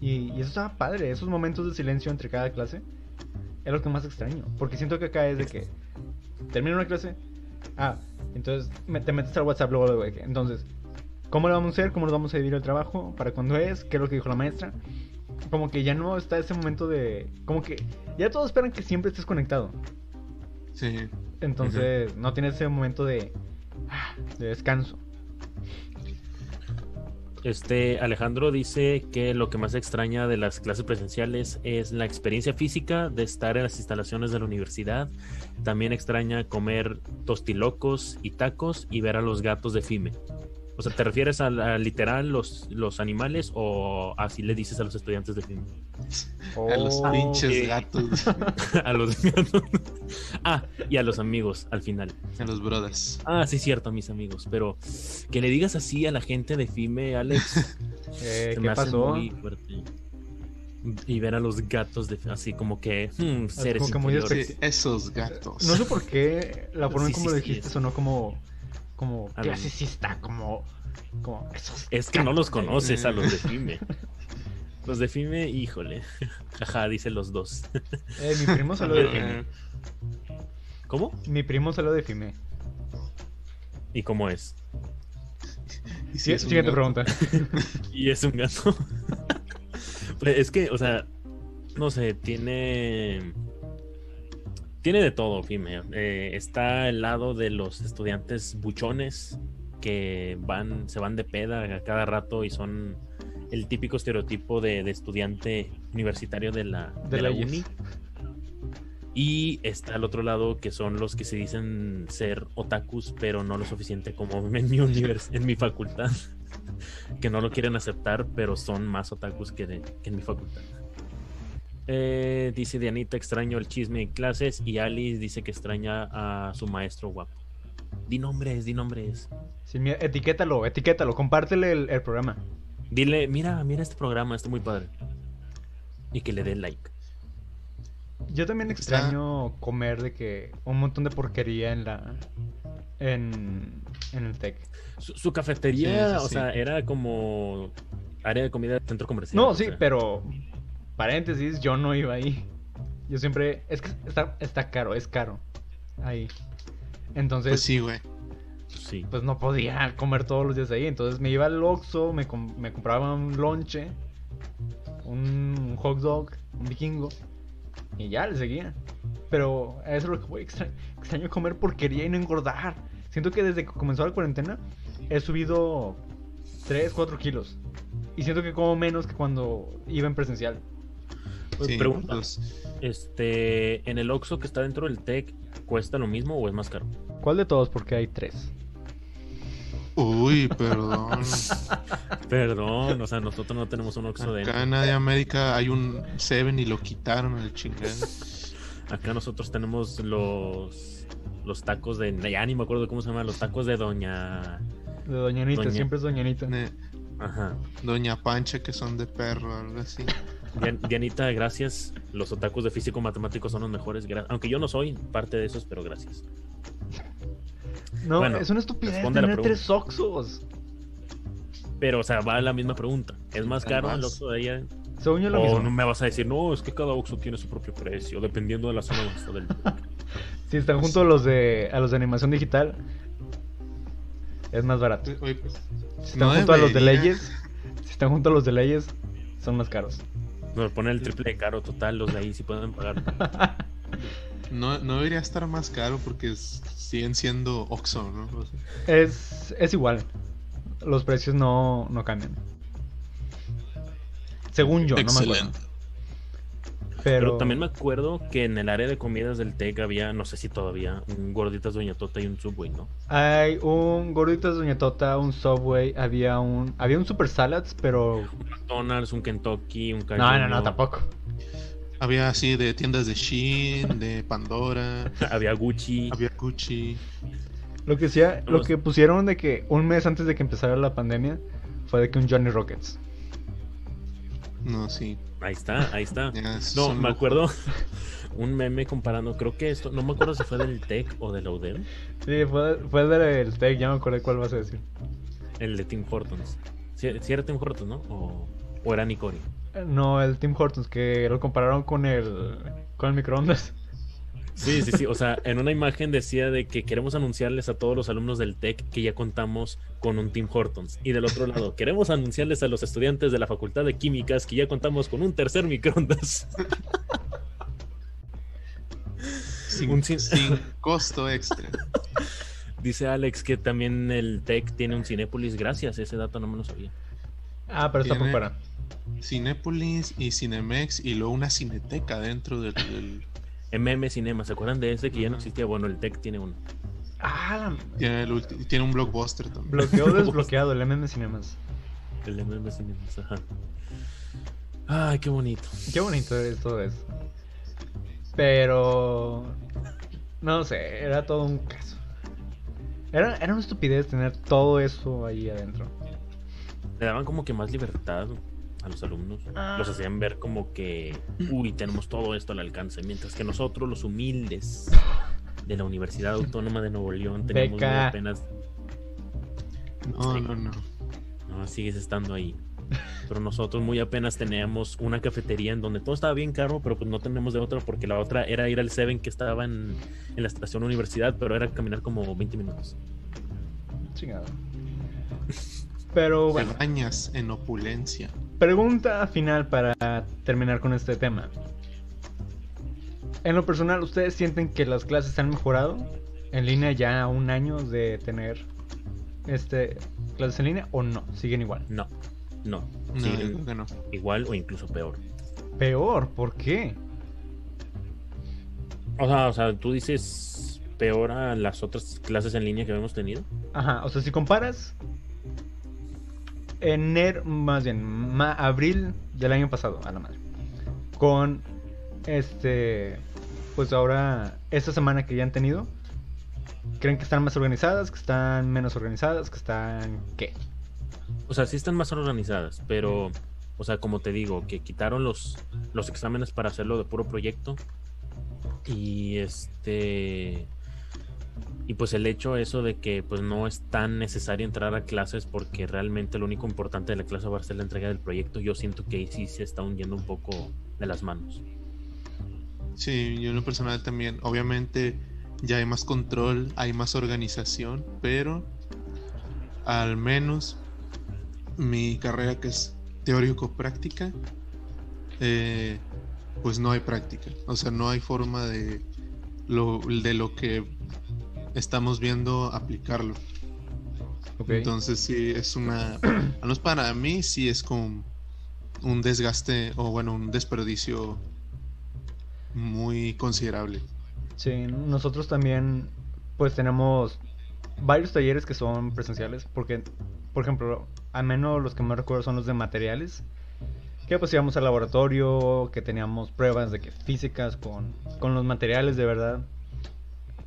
Y, y eso estaba padre, esos momentos de silencio entre cada clase. Es lo que más extraño. Porque siento que acá es de que termina una clase. Ah, entonces te metes al WhatsApp luego, luego Entonces, ¿cómo lo vamos a hacer? ¿Cómo nos vamos a dividir el trabajo? ¿Para cuándo es? ¿Qué es lo que dijo la maestra? Como que ya no está ese momento de. Como que ya todos esperan que siempre estés conectado. Sí. Entonces, no tienes ese momento de. ah, de descanso. Este Alejandro dice que lo que más extraña de las clases presenciales es la experiencia física de estar en las instalaciones de la universidad. También extraña comer tostilocos y tacos y ver a los gatos de FIME. O sea, ¿te refieres a, la- literal los, los animales o así le dices a los estudiantes de FIME? A los Oh, pinches gatos. a los gatos. ah, y a los amigos al final. A los brothers. Ah, sí, cierto, mis amigos. Pero que le digas así a la gente de FIME, Alex, eh, se ¿Qué me hace pasó? muy fuerte. Y ver a los gatos de, así como que hmm, seres como que muy. Sí, esos gatos. No sé por qué la forma en Sí, cómo sí, lo dijiste sonó como, como A clasicista, como, como esos Es que no los conoces a los de Fime. Los de Fime, híjole. Jaja, dicen los dos. Eh, mi primo salió de Fime. ¿Cómo? Mi primo salió de Fime. ¿Y cómo es? y si es un Siguiente gato. pregunta. Y es un gato. Pues es que, o sea, no sé, tiene. Tiene de todo, Fime. Eh, está el lado de los estudiantes buchones que van, se van de peda a cada rato y son el típico estereotipo de, de estudiante universitario de la, De de la uni. Y está al otro lado que son los que se dicen ser otakus, pero no lo suficiente como en mi univers en mi facultad. que no lo quieren aceptar, pero son más otakus que, de- que en mi facultad. Eh, dice Dianita, extraño el chisme en clases. Y Alice dice que extraña a su maestro guapo. Di nombres, di nombres. Sí, mira, etiquétalo, etiquétalo, compártele el, el programa. Dile, mira, mira este programa, está muy padre. Y que le dé like. Yo también Está- extraño comer de que un montón de porquería en la en, en el tech. Su, su cafetería, Sí, sí, o sí. sea, era como área de comida de centro comercial. No, o sí, sea. pero paréntesis, yo no iba ahí. Yo siempre es que está está caro, es caro ahí. Entonces, Pues sí, güey. Sí. pues no podía comer todos los días ahí. Entonces me iba al Oxxo, me, com- me compraba un lonche, un hot dog, un vikingo, y ya le seguía. Pero eso es lo que voy, extra- extraño comer porquería y no engordar. Siento que desde que comenzó la cuarentena he subido 3, 4 kilos. Y siento que como menos que cuando iba en presencial. Sí, Pregunta. pues, Este, en el Oxxo que está dentro del Tech, ¿cuesta lo mismo o es más caro? ¿Cuál de todos? Porque hay tres. Uy, perdón. Perdón, o sea, nosotros no tenemos un Oxxo de Acá en Nadie América hay un Seven y lo quitaron al chingado. Acá nosotros tenemos los los tacos de ya ni me acuerdo cómo se llaman, los tacos de doña De Doña Anita, Doña- siempre es Doña Anita. Ne- Ajá. Doña Pancha que son de perro, algo así. Dian- Dianita, gracias. Los otakus de físico matemático son los mejores, aunque yo no soy parte de esos, pero gracias. No, Bueno, es una estupidez tener tres Oxxos. Pero, o sea, va la misma pregunta. ¿Es más caro el Oxxo de ella? Según yo lo O mismo. no me vas a decir, no, es que cada Oxxo tiene su propio precio, dependiendo de la zona donde está del Si están junto a los de a los de animación digital, es más barato. Oye, pues, Si están no junto a los de leyes, si están junto a los de leyes, son más caros. Nos pone el triple de caro total, los de ahí sí pueden pagar. No, no debería estar más caro porque es- siguen siendo Oxxo, ¿no? O sea, Es, es igual. Los precios no, no cambian. Según yo, no me acuerdo. Pero, Pero también me acuerdo que en el área de comidas del TEC había, no sé si todavía, un gorditas Doña Tota y un Subway, ¿no? hay un Gorditas Doña Tota, un Subway, había un había un Super Salads, pero Un McDonald's, un Kentucky, un Carl no, no, no, tampoco. Había así de tiendas de Shein, de Pandora, Había Gucci. había Gucci. Lo que sea, lo que pusieron de que un mes antes de que empezara la pandemia fue de que un Johnny Rockets. No, sí. Ahí está, ahí está. No, me acuerdo un meme comparando, creo que esto, no me acuerdo si fue del TEC o de la UDEM, Sí, fue, fue el del Tech, ya me acordé cuál vas a decir. el de Tim Hortons. Si era Tim Hortons, ¿no? O, o era Nicori. No, el Tim Hortons, que lo compararon con el con el microondas. Sí, sí, sí. O sea, en una imagen decía de que queremos anunciarles a todos los alumnos del TEC que ya contamos con un Tim Hortons. Y del otro lado, queremos anunciarles a los estudiantes de la Facultad de Químicas que ya contamos con un tercer microondas. Sin, Un cin- sin costo extra. Dice Alex que también el TEC tiene un Cinépolis. Gracias, ese dato no me lo sabía. Ah, pero está por fuera. Cinépolis y Cinemex y luego una cineteca dentro del... del- MM Cinema, ¿se acuerdan de ese que ya no existía? Bueno, el TEC tiene uno. Ah, la- tiene, el ulti- tiene un blockbuster también. bloqueado desbloqueado, el MM Cinemas. El MM Cinema, ajá. Ay, qué bonito. Qué bonito es todo eso. Pero no sé, era todo un caso. Era, era una estupidez tener todo eso ahí adentro. Le daban como que más libertad a los alumnos. Ah. Los hacían ver como que, uy, tenemos todo esto al alcance, mientras que nosotros, los humildes de la Universidad Autónoma de Nuevo León, teníamos muy Beca. apenas... No, Sí. no, no. No, sigues estando ahí. Pero nosotros muy apenas teníamos una cafetería en donde todo estaba bien caro, pero pues no tenemos de otra porque la otra era ir al Seven que estaba en, en la estación universidad, pero era caminar como 20 minutos. Chingado. Pero Te bueno, bañas en opulencia. Pregunta final para terminar con este tema. En lo personal, ¿ustedes sienten que las clases han mejorado en línea ya a un año de tener este clases en línea o no? Siguen igual. No, no. No, siguen yo creo que no. igual o incluso peor. Peor, ¿por qué? O sea, o sea, tú dices peor a las otras clases en línea que hemos tenido. Ajá, o sea, si comparas enero, más bien, abril del año pasado, a la madre, con este, pues ahora, esta semana que ya han tenido, ¿creen que están más organizadas, que están menos organizadas, que están qué? O sea, sí están más organizadas, pero, o sea, como te digo, que quitaron los, los exámenes para hacerlo de puro proyecto. Y este. Y pues el hecho eso de que pues no es tan necesario entrar a clases porque realmente lo único importante de la clase va a ser la entrega del proyecto, yo siento que ahí sí se está hundiendo un poco de las manos. Sí, yo en lo personal también. Obviamente ya hay más control, hay más organización, pero al menos mi carrera que es teórico-práctica, eh, pues no hay práctica. O sea, no hay forma de lo, de lo que estamos viendo aplicarlo. Entonces sí es una, al menos para mí sí es como un desgaste o bueno, un desperdicio muy considerable. Sí, nosotros también pues tenemos varios talleres que son presenciales porque, por ejemplo, al menos los que más recuerdo son los de materiales, que pues íbamos al laboratorio, que teníamos pruebas de que físicas con, con los materiales de verdad.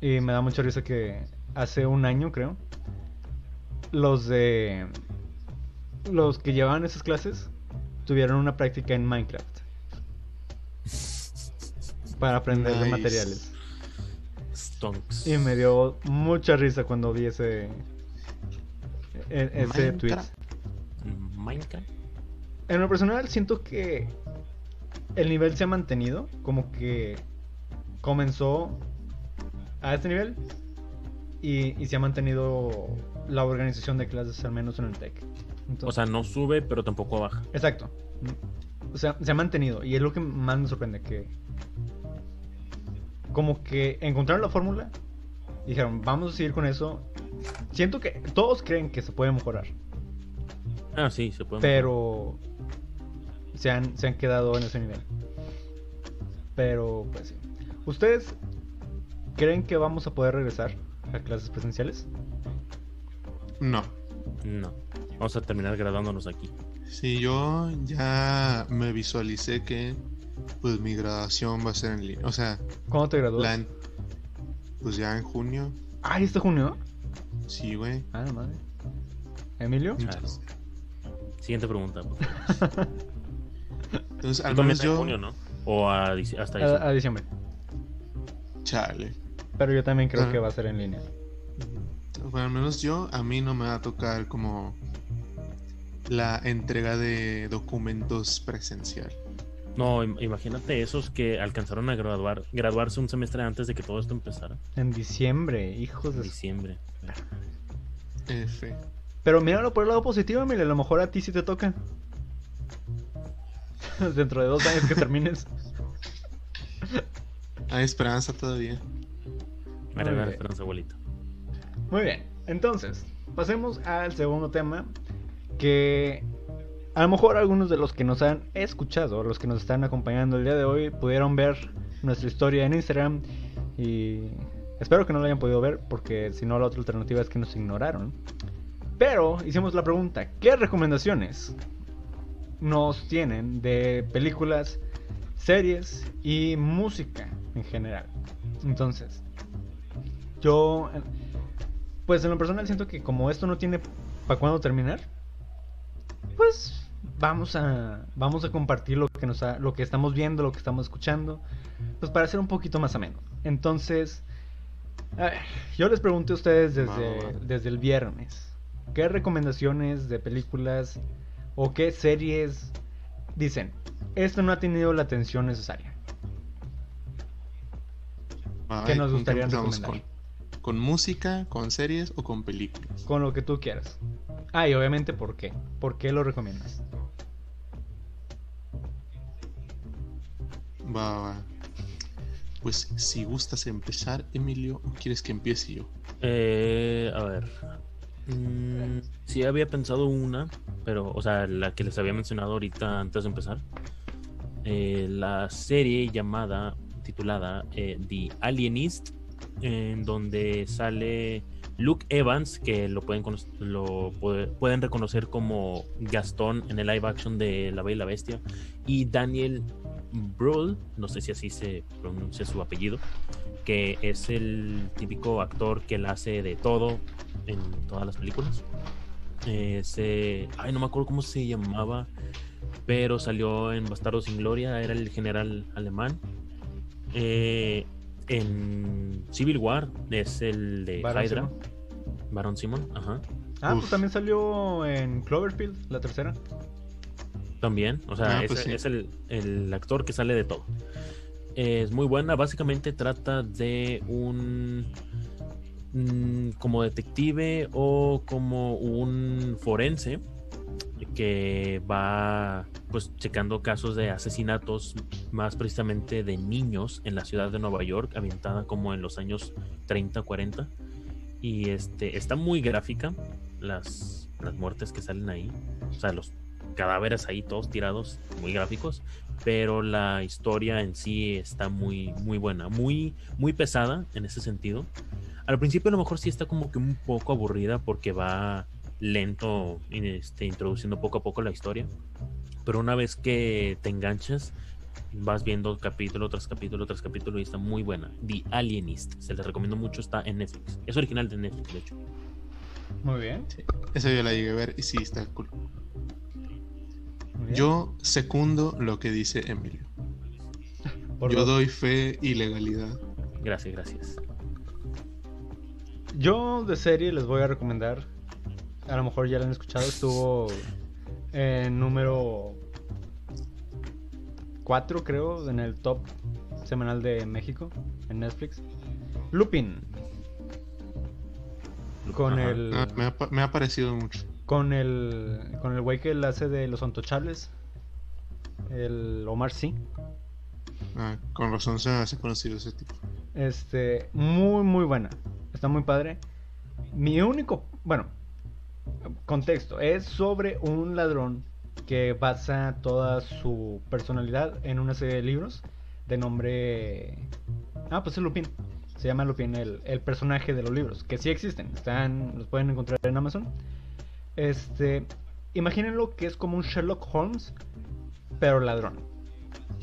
Y me da mucha risa que hace un año creo, los de los que llevaban esas clases tuvieron una práctica en Minecraft para aprender de Nice. materiales. Stonks. Y me dio mucha risa cuando vi ese e- ese tweet. Minecraft. Minecraft. En lo personal siento que el nivel se ha mantenido, como que comenzó a este nivel y, y se ha mantenido la organización de clases al menos en el TEC. O sea, no sube, pero tampoco baja. Exacto. O sea, se ha mantenido. Y es lo que más me sorprende. Que. Como que encontraron la fórmula. Dijeron, vamos a seguir con eso. Siento que todos creen que se puede mejorar. Ah, sí, se puede. Pero. Se han, se han quedado en ese nivel. Pero, pues sí. ¿Ustedes creen que vamos a poder regresar a clases presenciales? No. No. Vamos a terminar graduándonos aquí. Sí, yo ya me visualicé que pues mi graduación va a ser en línea. O sea, ¿Cuándo te gradúas? la en- pues ya en junio. Ah, ¿y ¿este junio? Sí, güey. Ah, la madre. ¿Emilio? Entonces, Siguiente pregunta. entonces, Tú al menos en yo. junio, ¿no? O a dic- hasta A, diciembre. a diciembre. Chale. Pero yo también creo Ah. que va a ser en línea. Bueno, al menos yo, a mí no me va a tocar como la entrega de documentos presencial. No, im- imagínate esos que alcanzaron a graduar, graduarse un semestre antes de que todo esto empezara. En diciembre, hijos En de... diciembre. F. Pero míralo por el lado positivo, Emilio. A lo mejor a ti sí te toca. Dentro de dos años que termines. Hay esperanza todavía. Me esperanza, abuelito. Muy bien. Entonces, pasemos al segundo tema. Que a lo mejor algunos de los que nos han escuchado, los que nos están acompañando el día de hoy, pudieron ver nuestra historia en Instagram. Y espero que no lo hayan podido ver, porque si no, la otra alternativa es que nos ignoraron. Pero hicimos la pregunta: ¿qué recomendaciones nos tienen de películas, series y música en general? Entonces, yo, pues en lo personal siento que como esto no tiene para cuándo terminar, pues vamos a, vamos a compartir lo que, nos ha- lo que estamos viendo, lo que estamos escuchando, pues para hacer un poquito más ameno. Entonces, a ver, yo les pregunté a ustedes desde, desde el viernes, ¿qué recomendaciones de películas o qué series dicen? Esto no ha tenido la atención necesaria. ¿Qué nos ¿con gustaría recomendar? ¿Con, con música, con series o con películas? Con lo que tú quieras. Ah, y obviamente, ¿por qué? ¿Por qué lo recomiendas? Va, va. Pues si gustas empezar, Emilio, o quieres que empiece yo. Eh, a ver. Mm, sí, había pensado una, pero, o sea, la que les había mencionado ahorita antes de empezar. Eh, la serie llamada, titulada eh, The Alienist, en donde sale Luke Evans, que lo pueden, lo puede- pueden reconocer como Gastón en el live action de La Bella y la Bestia, y Daniel Brühl, no sé si así se pronuncia su apellido, que es el típico actor que la hace de todo en todas las películas. Eh, se- ay, no me acuerdo cómo se llamaba, pero salió en Bastardo sin Gloria, era el general alemán. Eh, en Civil War es el de Baron Hydra, Simon. Baron Simon, ajá. Ah, Uf. pues también salió en Cloverfield, la tercera. También, o sea, Ah, es, pues sí. es el, el actor que sale de todo. Es muy buena, básicamente trata de un mm, como detective o como un forense que va pues checando casos de asesinatos más precisamente de niños en la ciudad de Nueva York, ambientada como en los años 30, 40 y este está muy gráfica las, las muertes que salen ahí, o sea, los cadáveres ahí todos tirados, muy gráficos, pero la historia en sí está muy muy buena, muy muy pesada en ese sentido. Al principio a lo mejor sí está como que un poco aburrida porque va lento este, introduciendo poco a poco la historia, pero una vez que te enganchas vas viendo capítulo tras capítulo tras capítulo y está muy buena. The Alienist, se les recomiendo mucho, está en Netflix. Es original de Netflix, de hecho. Muy bien. Esa yo la llegué a ver y sí, está cool. Yo secundo lo que dice Emilio. Por Yo dos. doy fe y legalidad. Gracias, gracias. Yo de serie les voy a recomendar. A lo mejor ya la han escuchado. Estuvo en número 4, creo, en el top semanal de México, en Netflix. Lupin. Con Ajá. el. Ah, me, ha, pa- me ha parecido mucho. Con el. Con el güey que le hace de los Antochables. El Omar Sí. Ah, con razón se hace conocido ese tipo. Este, muy, muy buena. Está muy padre. Mi único, bueno, contexto, es sobre un ladrón que basa toda su personalidad en una serie de libros de nombre... Ah, pues es Lupin. Se llama Lupin el, el personaje de los libros, que sí existen, están, los pueden encontrar en Amazon. Este, imagínenlo que es como un Sherlock Holmes, pero ladrón.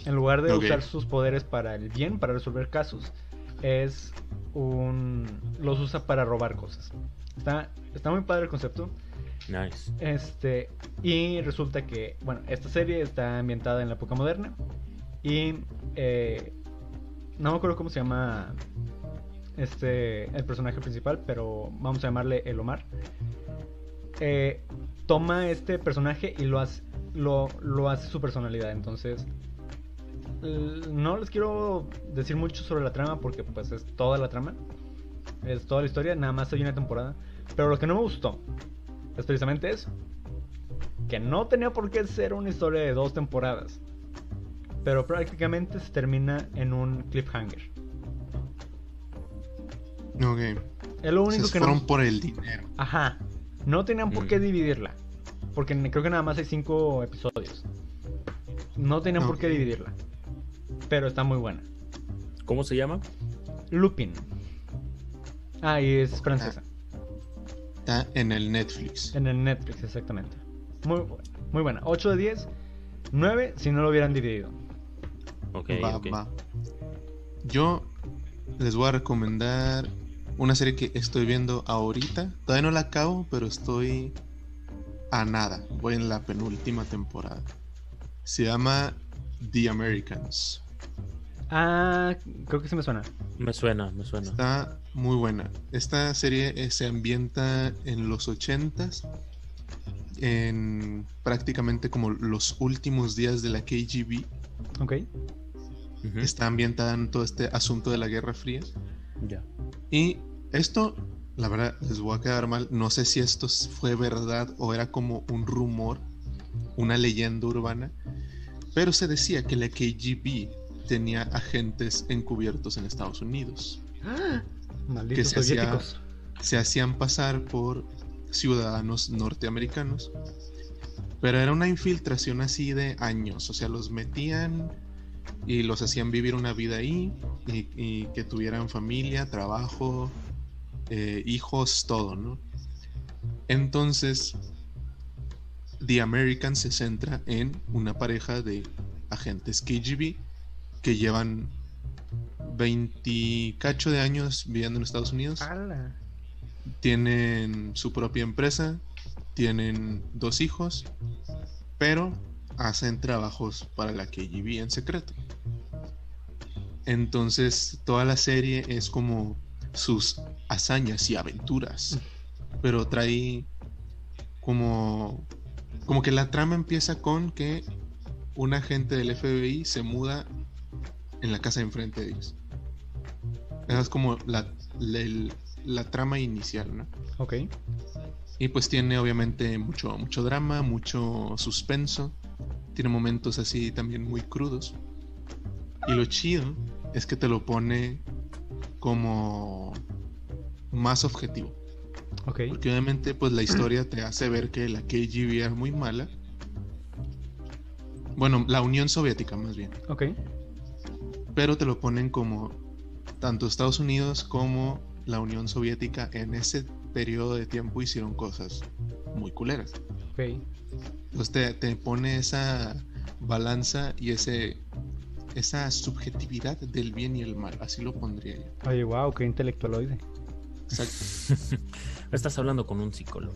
En lugar de usar sus poderes para el bien, para resolver casos, es un los usa para robar cosas. Está, está muy padre el concepto. Nice. Este, y resulta que, bueno, esta serie está ambientada en la época moderna. Y eh, no me acuerdo cómo se llama este el personaje principal, pero vamos a llamarle el Omar. Eh, toma este personaje y lo hace, lo, lo hace su personalidad. Entonces, no les quiero decir mucho sobre la trama porque pues es toda la trama. Es toda la historia, nada más hay una temporada. Pero lo que no me gustó es precisamente eso. Que no tenía por qué ser una historia de dos temporadas. Pero prácticamente se termina en un cliffhanger. Ok. Es lo único Se que fueron no... por el dinero. Ajá. No tenían por Mm. qué dividirla. Porque creo que nada más hay cinco episodios. No tenían por qué dividirla. Pero está muy buena. ¿Cómo se llama? Lupin. Ah, y es francesa. Está en el Netflix. En el Netflix, exactamente. Muy, muy buena. 8 de 10. 9 si no lo hubieran dividido. Ok, va, ok. va. Yo les voy a recomendar una serie que estoy viendo ahorita. Todavía no la acabo, pero estoy a nada. Voy en la penúltima temporada. Se llama The Americans. Ah, creo que sí me suena. Me suena, me suena. Está muy buena. Esta serie eh, se ambienta en los 80s, en prácticamente como los últimos días de la KGB. Ok. Está ambientada en todo este asunto de la Guerra Fría. Ya. Y esto, la verdad, les voy a quedar mal. No sé si esto fue verdad o era como un rumor, una leyenda urbana. Pero se decía que la KGB tenía agentes encubiertos en Estados Unidos. Malditos se hacía- soviéticos. Se hacían pasar por ciudadanos norteamericanos. Pero era una infiltración así de años. O sea, los metían y los hacían vivir una vida ahí y, y que tuvieran familia, trabajo, eh, hijos, todo, ¿no? Entonces, The American se centra en una pareja de agentes KGB que llevan 20 cacho de años viviendo en Estados Unidos ¡Hala! tienen su propia empresa, tienen dos hijos, pero hacen trabajos para la KGB en secreto. Entonces, toda la serie es como sus hazañas y aventuras, pero trae como como que la trama empieza con que un agente del FBI se muda en la casa de enfrente de ellos. Esa es como la, la- el- la trama inicial, ¿no? Ok. Y pues tiene obviamente mucho, mucho drama, mucho suspenso. Tiene momentos así también muy crudos. Y lo chido es que te lo pone como más objetivo. Ok. Porque obviamente pues la historia te hace ver que la KGB era muy mala. Bueno, la Unión Soviética más bien. Ok. Pero te lo ponen como tanto Estados Unidos como la Unión Soviética en ese periodo de tiempo hicieron cosas muy culeras. Ok. Entonces te, te pone esa balanza y ese esa subjetividad del bien y el mal, así lo pondría yo. Oye, wow, qué intelectualoide. Exacto. Estás hablando con un psicólogo.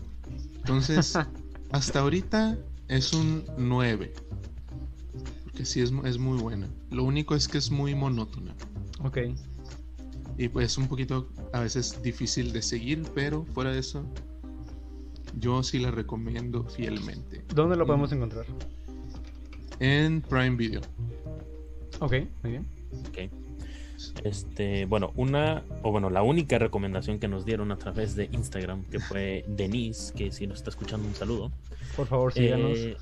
Entonces, hasta ahorita es un 9. Sí es, es muy buena. Lo único es que es muy monótona. Ok. Y pues es un poquito a veces difícil de seguir, pero fuera de eso, yo sí la recomiendo fielmente. ¿Dónde lo Mm. podemos encontrar? En Prime Video. Ok, muy bien. Ok. Este, bueno, una, o bueno, la única recomendación que nos dieron a través de Instagram, que fue Denise, que si nos está escuchando un saludo. Por favor, síganos. Eh,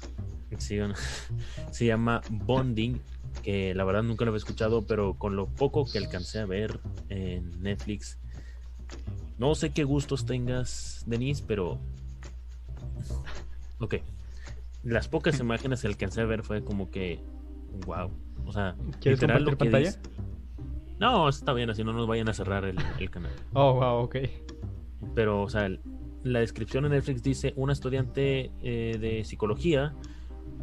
Se llama Bonding, que la verdad nunca lo había escuchado, pero con lo poco que alcancé a ver en Netflix, no sé qué gustos tengas, Denise, pero... Ok. Las pocas imágenes que alcancé a ver fue como que... Wow. O sea, ¿Quieres literal lo que pantalla? dice- No, está bien, así no nos vayan a cerrar el, el canal. Oh, wow, ok. Pero, o sea, el- la descripción en Netflix dice: una estudiante eh, de psicología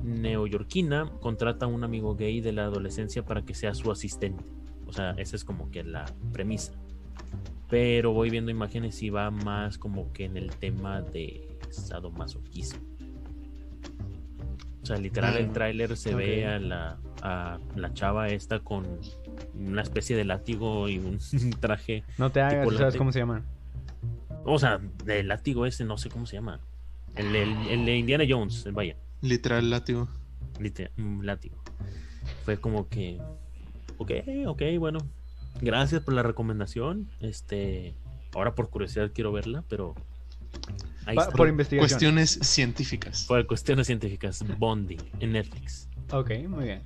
neoyorquina contrata a un amigo gay de la adolescencia para que sea su asistente. O sea, esa es como que la premisa. Pero voy viendo imágenes y va más como que en el tema de sadomasoquismo. O sea, literal el Ah, tráiler se ve a la, a la chava esta con una especie de látigo y un traje No te hagas, ¿sabes cómo se llama? o sea, el látigo ese, no sé cómo se llama. El, el, el de Indiana Jones, vaya, Literal látigo. lite- un látigo. Fue como que, ok, ok, bueno, gracias por la recomendación. Este, ahora por curiosidad quiero verla, pero ahí Pa- está. por investigación. Cuestiones científicas. Por cuestiones científicas, Bonding en Netflix. Ok, muy bien.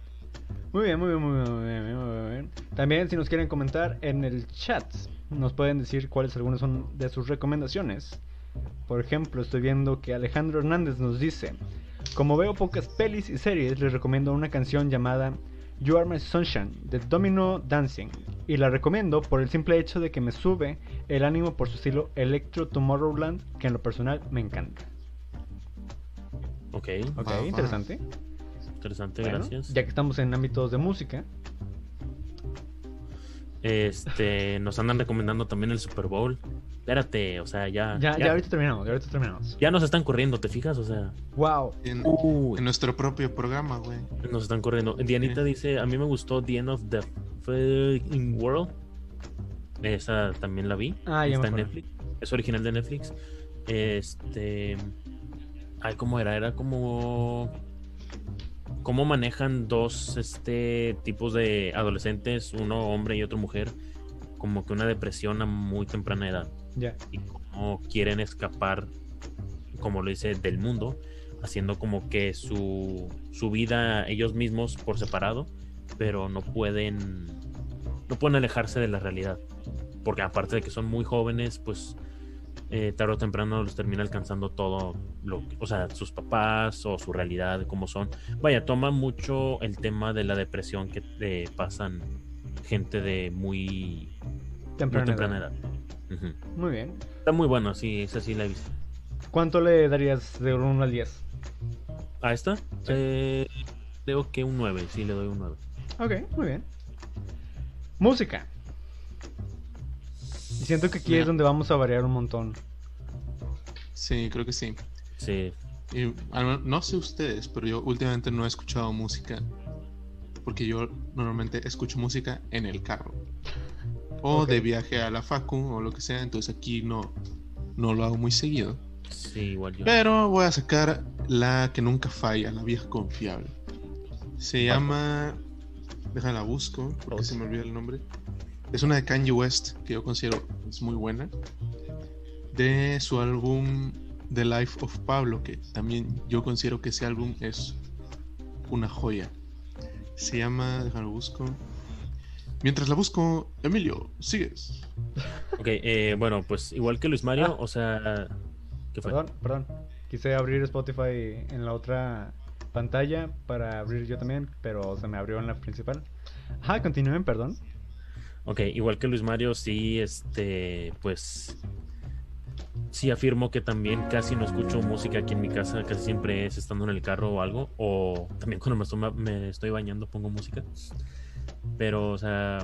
Muy bien, muy bien, muy bien, muy bien, muy bien. También si nos quieren comentar en el chat, nos pueden decir cuáles algunas son de sus recomendaciones. Por ejemplo, estoy viendo que Alejandro Hernández nos dice, como veo pocas pelis y series, les recomiendo una canción llamada You Are My Sunshine de Domino Dancing. Y la recomiendo por el simple hecho de que me sube el ánimo por su estilo Electro Tomorrowland, que en lo personal me encanta. Ok, Ok, interesante. interesante, Bueno, gracias. ya que estamos en ámbitos de música, Este, nos andan recomendando también el Super Bowl. Espérate, o sea, ya. Ya, ya, ahorita terminamos, ya ahorita terminamos. Ya nos están corriendo, ¿te fijas? O sea. Wow. En, en nuestro propio programa, güey. Nos están corriendo. Dianita dice, a mí me gustó The End of the Fucking World. Esa también la vi. Ah, ya me Está en. Netflix. Es original de Netflix. Este... Ay, ¿cómo era? Era como... ¿Cómo manejan dos este, tipos de adolescentes, uno hombre y otro mujer, como que una depresión a muy temprana edad? Ya. y cómo quieren escapar, como lo dice, del mundo, haciendo como que su, su vida ellos mismos por separado, pero no pueden, no pueden alejarse de la realidad. Porque aparte de que son muy jóvenes, pues eh, tarde o temprano los termina alcanzando todo, lo, o sea, sus papás o su realidad, cómo son. Vaya, toma mucho el tema de la depresión que eh, pasan gente de muy, muy Temprana temprana edad. Muy bien. Está muy bueno, sí, esa sí la he visto. ¿Cuánto le darías de 1 al 10? ¿A esta? Eh, creo que un 9, sí, le doy un 9. Ok, muy bien. Música. Y siento que aquí es donde vamos a variar un montón. Sí, creo que sí. Sí, Y, no sé ustedes, pero yo últimamente no he escuchado música. Porque yo normalmente escucho música en el carro. O de viaje a la facu o lo que sea. Entonces aquí no, no lo hago muy seguido. sí, igual yo. Pero voy a sacar la que nunca falla, la vieja confiable. Se llama. Déjala busco, porque se me olvida el nombre. Es una de Kanye West, que yo considero es muy buena. De su álbum The Life of Pablo, que también yo considero que ese álbum es una joya. Se llama. Déjala busco. Mientras la busco, Emilio, sigues. Ok, eh, bueno, pues igual que Luis Mario, Ah. o sea. ¿Qué fue? Perdón, perdón. Quise abrir Spotify en la otra pantalla para abrir yo también, pero se me abrió en la principal. Ajá, continúen, perdón. Ok, igual que Luis Mario, sí, este, pues. Sí, afirmo que también casi no escucho música aquí en mi casa, casi siempre es estando en el carro o algo, o también cuando me estoy, me estoy bañando pongo música. Pero, o sea,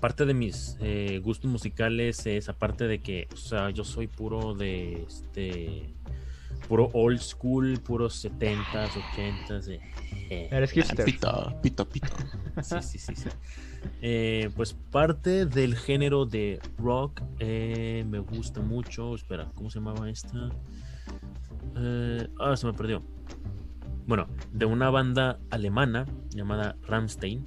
parte de mis eh, gustos musicales es aparte de que, o sea, yo soy puro de este. Puro old school, puros 70s, 80s. de- Eres hipster. Pita, pita, pita. Sí, sí, sí, sí. Eh, pues parte del género de rock eh, me gusta mucho. Espera, ¿cómo se llamaba esta? Eh, ah, se me perdió. Bueno, de una banda alemana llamada Rammstein,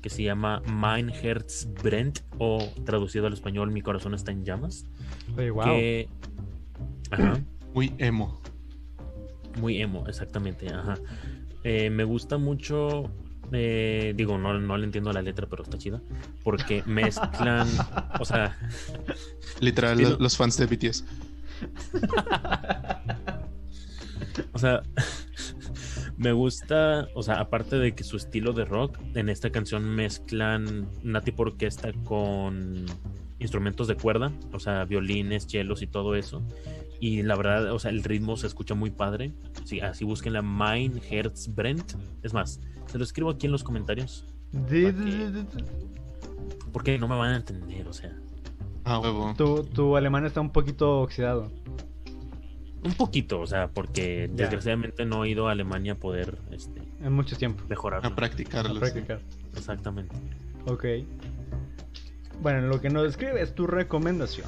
que se llama Mein Herz brennt, o traducido al español, Mi corazón está en llamas. Oye, wow. Que. Ajá. Muy emo. Muy emo, exactamente, ajá. Eh, me gusta mucho, eh, digo, no, no le entiendo la letra, pero está chida, porque mezclan, o sea, Literal, los fans de BTS. o sea, me gusta, o sea, aparte de que su estilo de rock, en esta canción mezclan una tipo orquesta con instrumentos de cuerda, o sea, violines, chelos y todo eso. Y la verdad, o sea, el ritmo se escucha muy padre. Sí, así busquen la Mein Herz brennt. Es más, se lo escribo aquí en los comentarios. Porque no me van a entender, o sea. Ah, huevo. Tu, tu alemán está un poquito oxidado. Un poquito, o sea, porque Ya. desgraciadamente no he ido a Alemania a poder este, En mucho tiempo. mejorar. A practicarlo. A sí. practicar. Exactamente. Ok. Bueno, lo que nos describe es tu recomendación.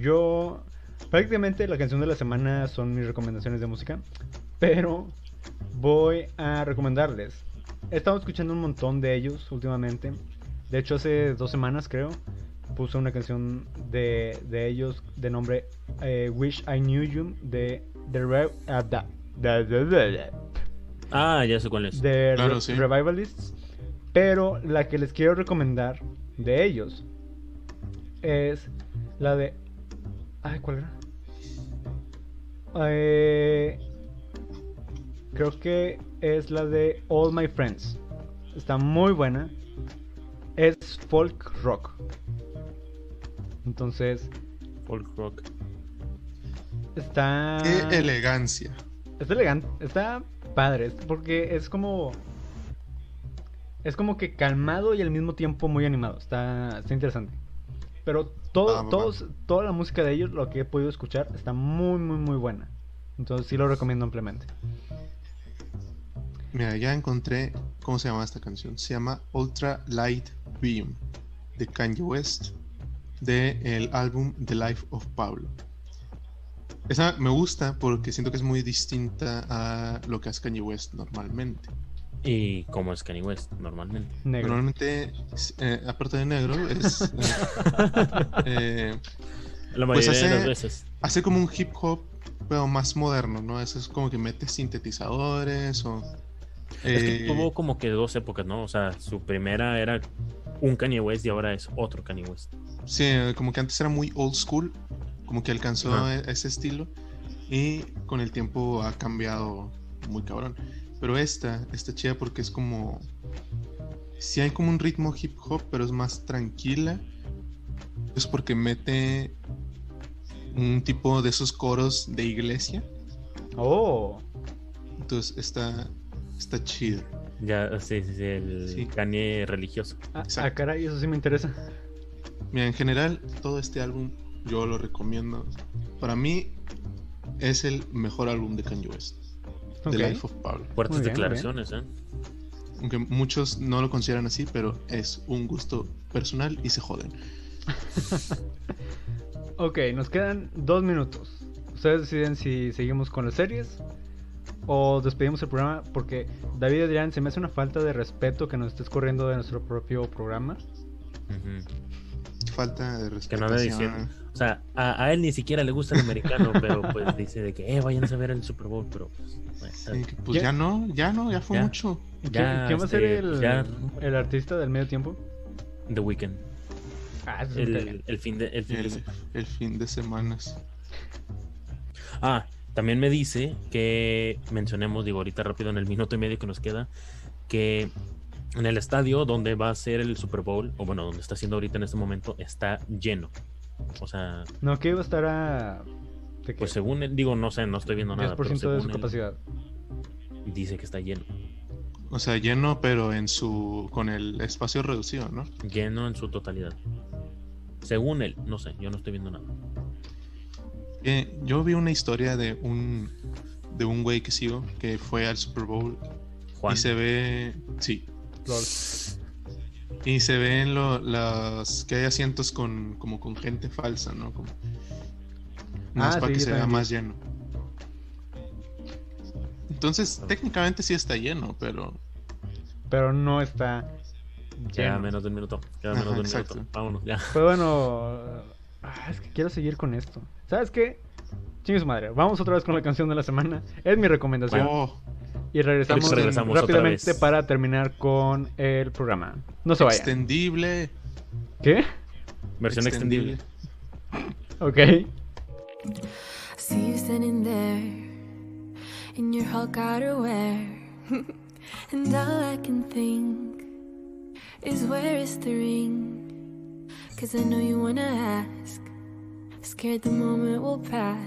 Yo. Prácticamente la canción de la semana son mis recomendaciones de música. Pero voy a recomendarles. He estado escuchando un montón de ellos últimamente. De hecho, hace dos semanas creo. Puse una canción de, de ellos de nombre eh, Wish I Knew You de The Re- ah, da- da- da- da- da- Ah, ya sé cuál es. de Claro, Re- sí. Revivalists. Pero la que les quiero recomendar de ellos es la de. Ay, ¿cuál era? Eh, creo que es la de All My Friends. Está muy buena. Es folk rock. Entonces, Folk rock. está. Qué elegancia. Está elegante, está padre, porque es como. Es como que calmado y al mismo tiempo muy animado. Está, está interesante. Pero todo, Ah, todos, toda la música de ellos, lo que he podido escuchar, está muy, muy, muy buena. Entonces sí lo recomiendo ampliamente. Mira, ya encontré cómo se llama esta canción. Se llama Ultra Light Beam de Kanye West de el álbum The Life of Pablo. Esa me gusta porque siento que es muy distinta a lo que hace Kanye West normalmente. Y como es Kanye West, normalmente. Negro. Normalmente, eh, aparte de negro, es eh, eh, La Pues mayoría de hace- las veces. hace como un hip hop, pero más moderno, ¿no? Eso es como que mete sintetizadores o. Es que eh, tuvo como que dos épocas, ¿no? O sea, su primera era un Kanye West y ahora es otro Kanye West. Sí, como que antes era muy old school, como que alcanzó e- ese estilo y con el tiempo ha cambiado muy cabrón. Pero esta está chida porque es como... Sí hay como un ritmo hip hop, pero es más tranquila. Es porque mete un tipo de esos coros de iglesia. Oh, Entonces está, está chido. Ya, sí, sí, sí, el Sí. Kanye religioso. ah, ah, caray, eso sí me interesa. Mira, en general, todo este álbum yo lo recomiendo. Para mí es el mejor álbum de Kanye West. The Life of Pablo. Fuertes bien, declaraciones, ¿eh? Aunque muchos no lo consideran así, pero es un gusto personal y se joden. Ok, nos quedan dos minutos. Ustedes deciden si seguimos con las series o despedimos el programa porque David Adrián se me hace una falta de respeto que nos estés corriendo de nuestro propio programa. Falta de Que respeto. no anda diciendo. O sea, a, a él ni siquiera le gusta el americano, pero pues dice de que, eh, vayan a ver el Super Bowl, pero pues, bueno, pues Ya- ya no, ya no, ya fue Ya. mucho. ¿Quién, Ya, quién va a ser este, el, ya- el artista del medio tiempo? The Weeknd. Ah. El, el fin de, el fin de semana. el fin de semanas. Ah, también me dice que mencionemos, digo, ahorita rápido en el minuto y medio que nos queda, que en el estadio donde va a ser el Super Bowl, o bueno, donde está haciendo ahorita en este momento, está lleno. O sea, No, que iba a estar a. pues según él, digo, no sé, no estoy viendo nada, 10% pero de su él, capacidad. dice que está lleno. O sea, lleno, pero en su. con el espacio reducido, ¿no? Lleno en su totalidad. Según él, no sé, yo no estoy viendo nada. Eh, yo vi una historia de un. de un güey que sigo que fue al Super Bowl Juan, y se ve. Sí. Y se ven lo- las que hay asientos con como con gente falsa, ¿no? Como, más Ah, para sí, que se vea más lleno. Entonces, técnicamente sí está lleno, pero Pero no está. queda lleno. menos de un minuto. Queda Ajá, menos de un exacto. minuto. Vámonos, ya. Pues bueno. ah, es que quiero seguir con esto. ¿Sabes qué? Chingue su madre. Vamos otra vez con la canción de la semana. Es mi recomendación. Oh, y regresamos, regresamos rápidamente para terminar con el programa. No se vayan. extendible. ¿Qué? Versión extendible. Ok. I see you standing there in your Hulk outerwear, and all I can think is where is the ring? Cause I know you wanna ask, scared the moment will pass.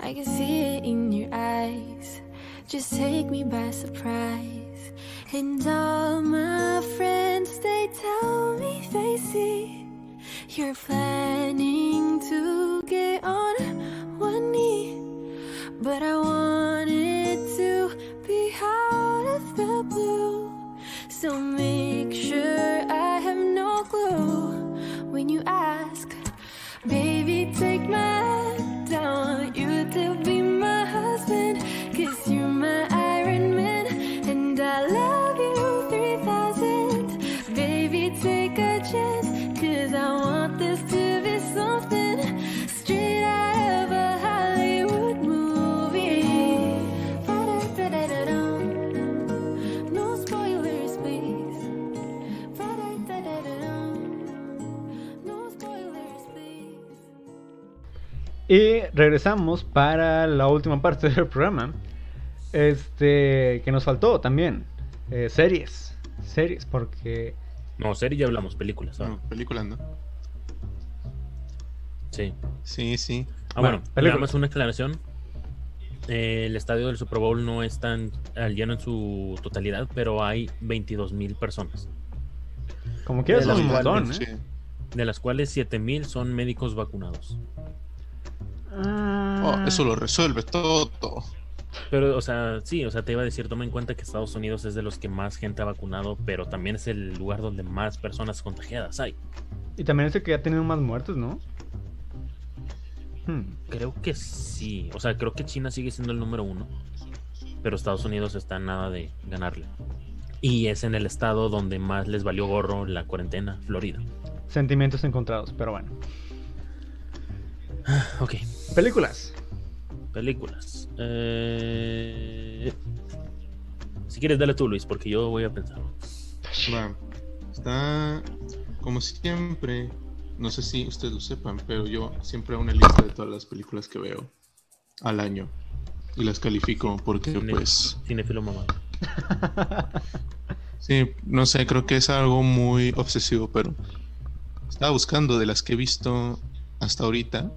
I can see it in your eyes, just take me by surprise. And all my friends, they tell me they see. You're planning regresamos para la última parte del programa. Este. Que nos faltó también. Eh, series. Series, porque. No, serie ya hablamos, películas. No, película, ¿no? Sí. Sí, sí. Ah, Bueno, bueno, películas. nada más una aclaración. Eh, el estadio del Super Bowl no es tan al lleno en su totalidad, pero hay 22 mil personas. Como quieras, un las montón, cuales- ¿eh? Sí. de las cuales 7000 son médicos vacunados. Oh, eso lo resuelve todo. Pero, o sea, sí, o sea, te iba a decir, toma en cuenta que Estados Unidos es de los que más gente ha vacunado, pero también es el lugar donde más personas contagiadas hay. Y también es el que ha tenido más muertes, ¿no? Hmm. Creo que sí. O sea, creo que China sigue siendo el número uno. Pero Estados Unidos está en nada de ganarle. Y es en el estado donde más les valió gorro la cuarentena, Florida. Sentimientos encontrados, pero bueno. Ok. Películas. Películas. Eh, Si quieres, dale tú, Luis, porque yo voy a pensar. Va. Está como siempre. No sé si ustedes lo sepan, pero yo siempre hago una lista de todas las películas que veo al año. Y las califico porque, Cine- pues. Cinefilo mamá. Sí, no sé, creo que es algo muy obsesivo, pero estaba buscando de las que he visto hasta ahorita,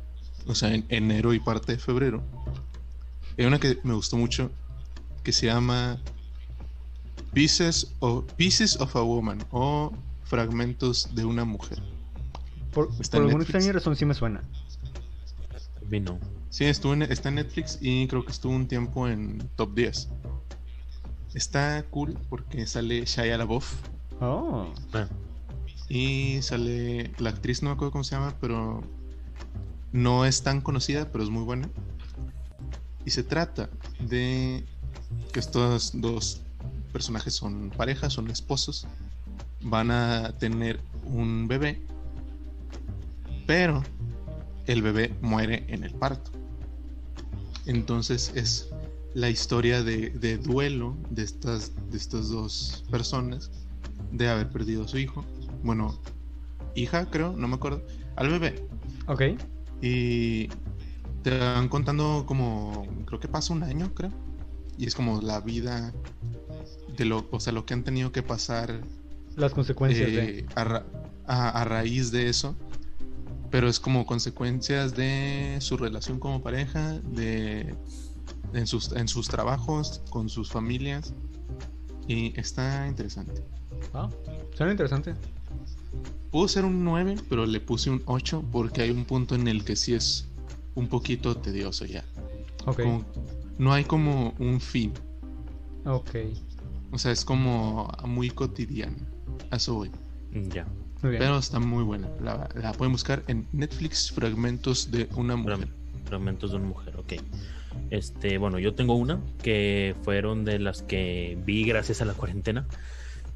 o sea, en enero y parte de febrero. Hay una que me gustó mucho que se llama Pieces of, Pieces of a Woman o Fragmentos de una mujer. Por, Está por en alguna extraña razón sí me suena. Vino. Sí, estuvo en, está en Netflix y creo que estuvo un tiempo en top 10. Está cool porque sale Shia LaBeouf Oh. Ah, Y sale la actriz, no me acuerdo cómo se llama, pero no es tan conocida, pero es muy buena. Y se trata de que estos dos personajes son parejas, son esposos, van a tener un bebé, pero el bebé muere en el parto. Entonces es la historia de, de duelo de estas, de estas dos personas de haber perdido a su hijo. Bueno, hija, creo, no me acuerdo. Al bebé. Ok. Y te van contando como, creo que pasa un año, creo. Y es como la vida de lo, o sea, lo que han tenido que pasar Las consecuencias de. eh, a, ra- a- a raíz de eso. Pero es como consecuencias de su relación como pareja, de en sus, en sus trabajos, con sus familias. Y está interesante. Ah, suena interesante. Pudo ser un 9, pero le puse un 8 porque hay un punto en el que sí es un poquito tedioso ya. Ok. Como- no hay como un fin. Ok. O sea, es como muy cotidiano. A eso voy. ya. Pero está muy buena. La, la pueden buscar en Netflix Fragmentos de una mujer. Frag- Fragmentos de una mujer, ok. Este, bueno, yo tengo una que fueron de las que vi gracias a la cuarentena.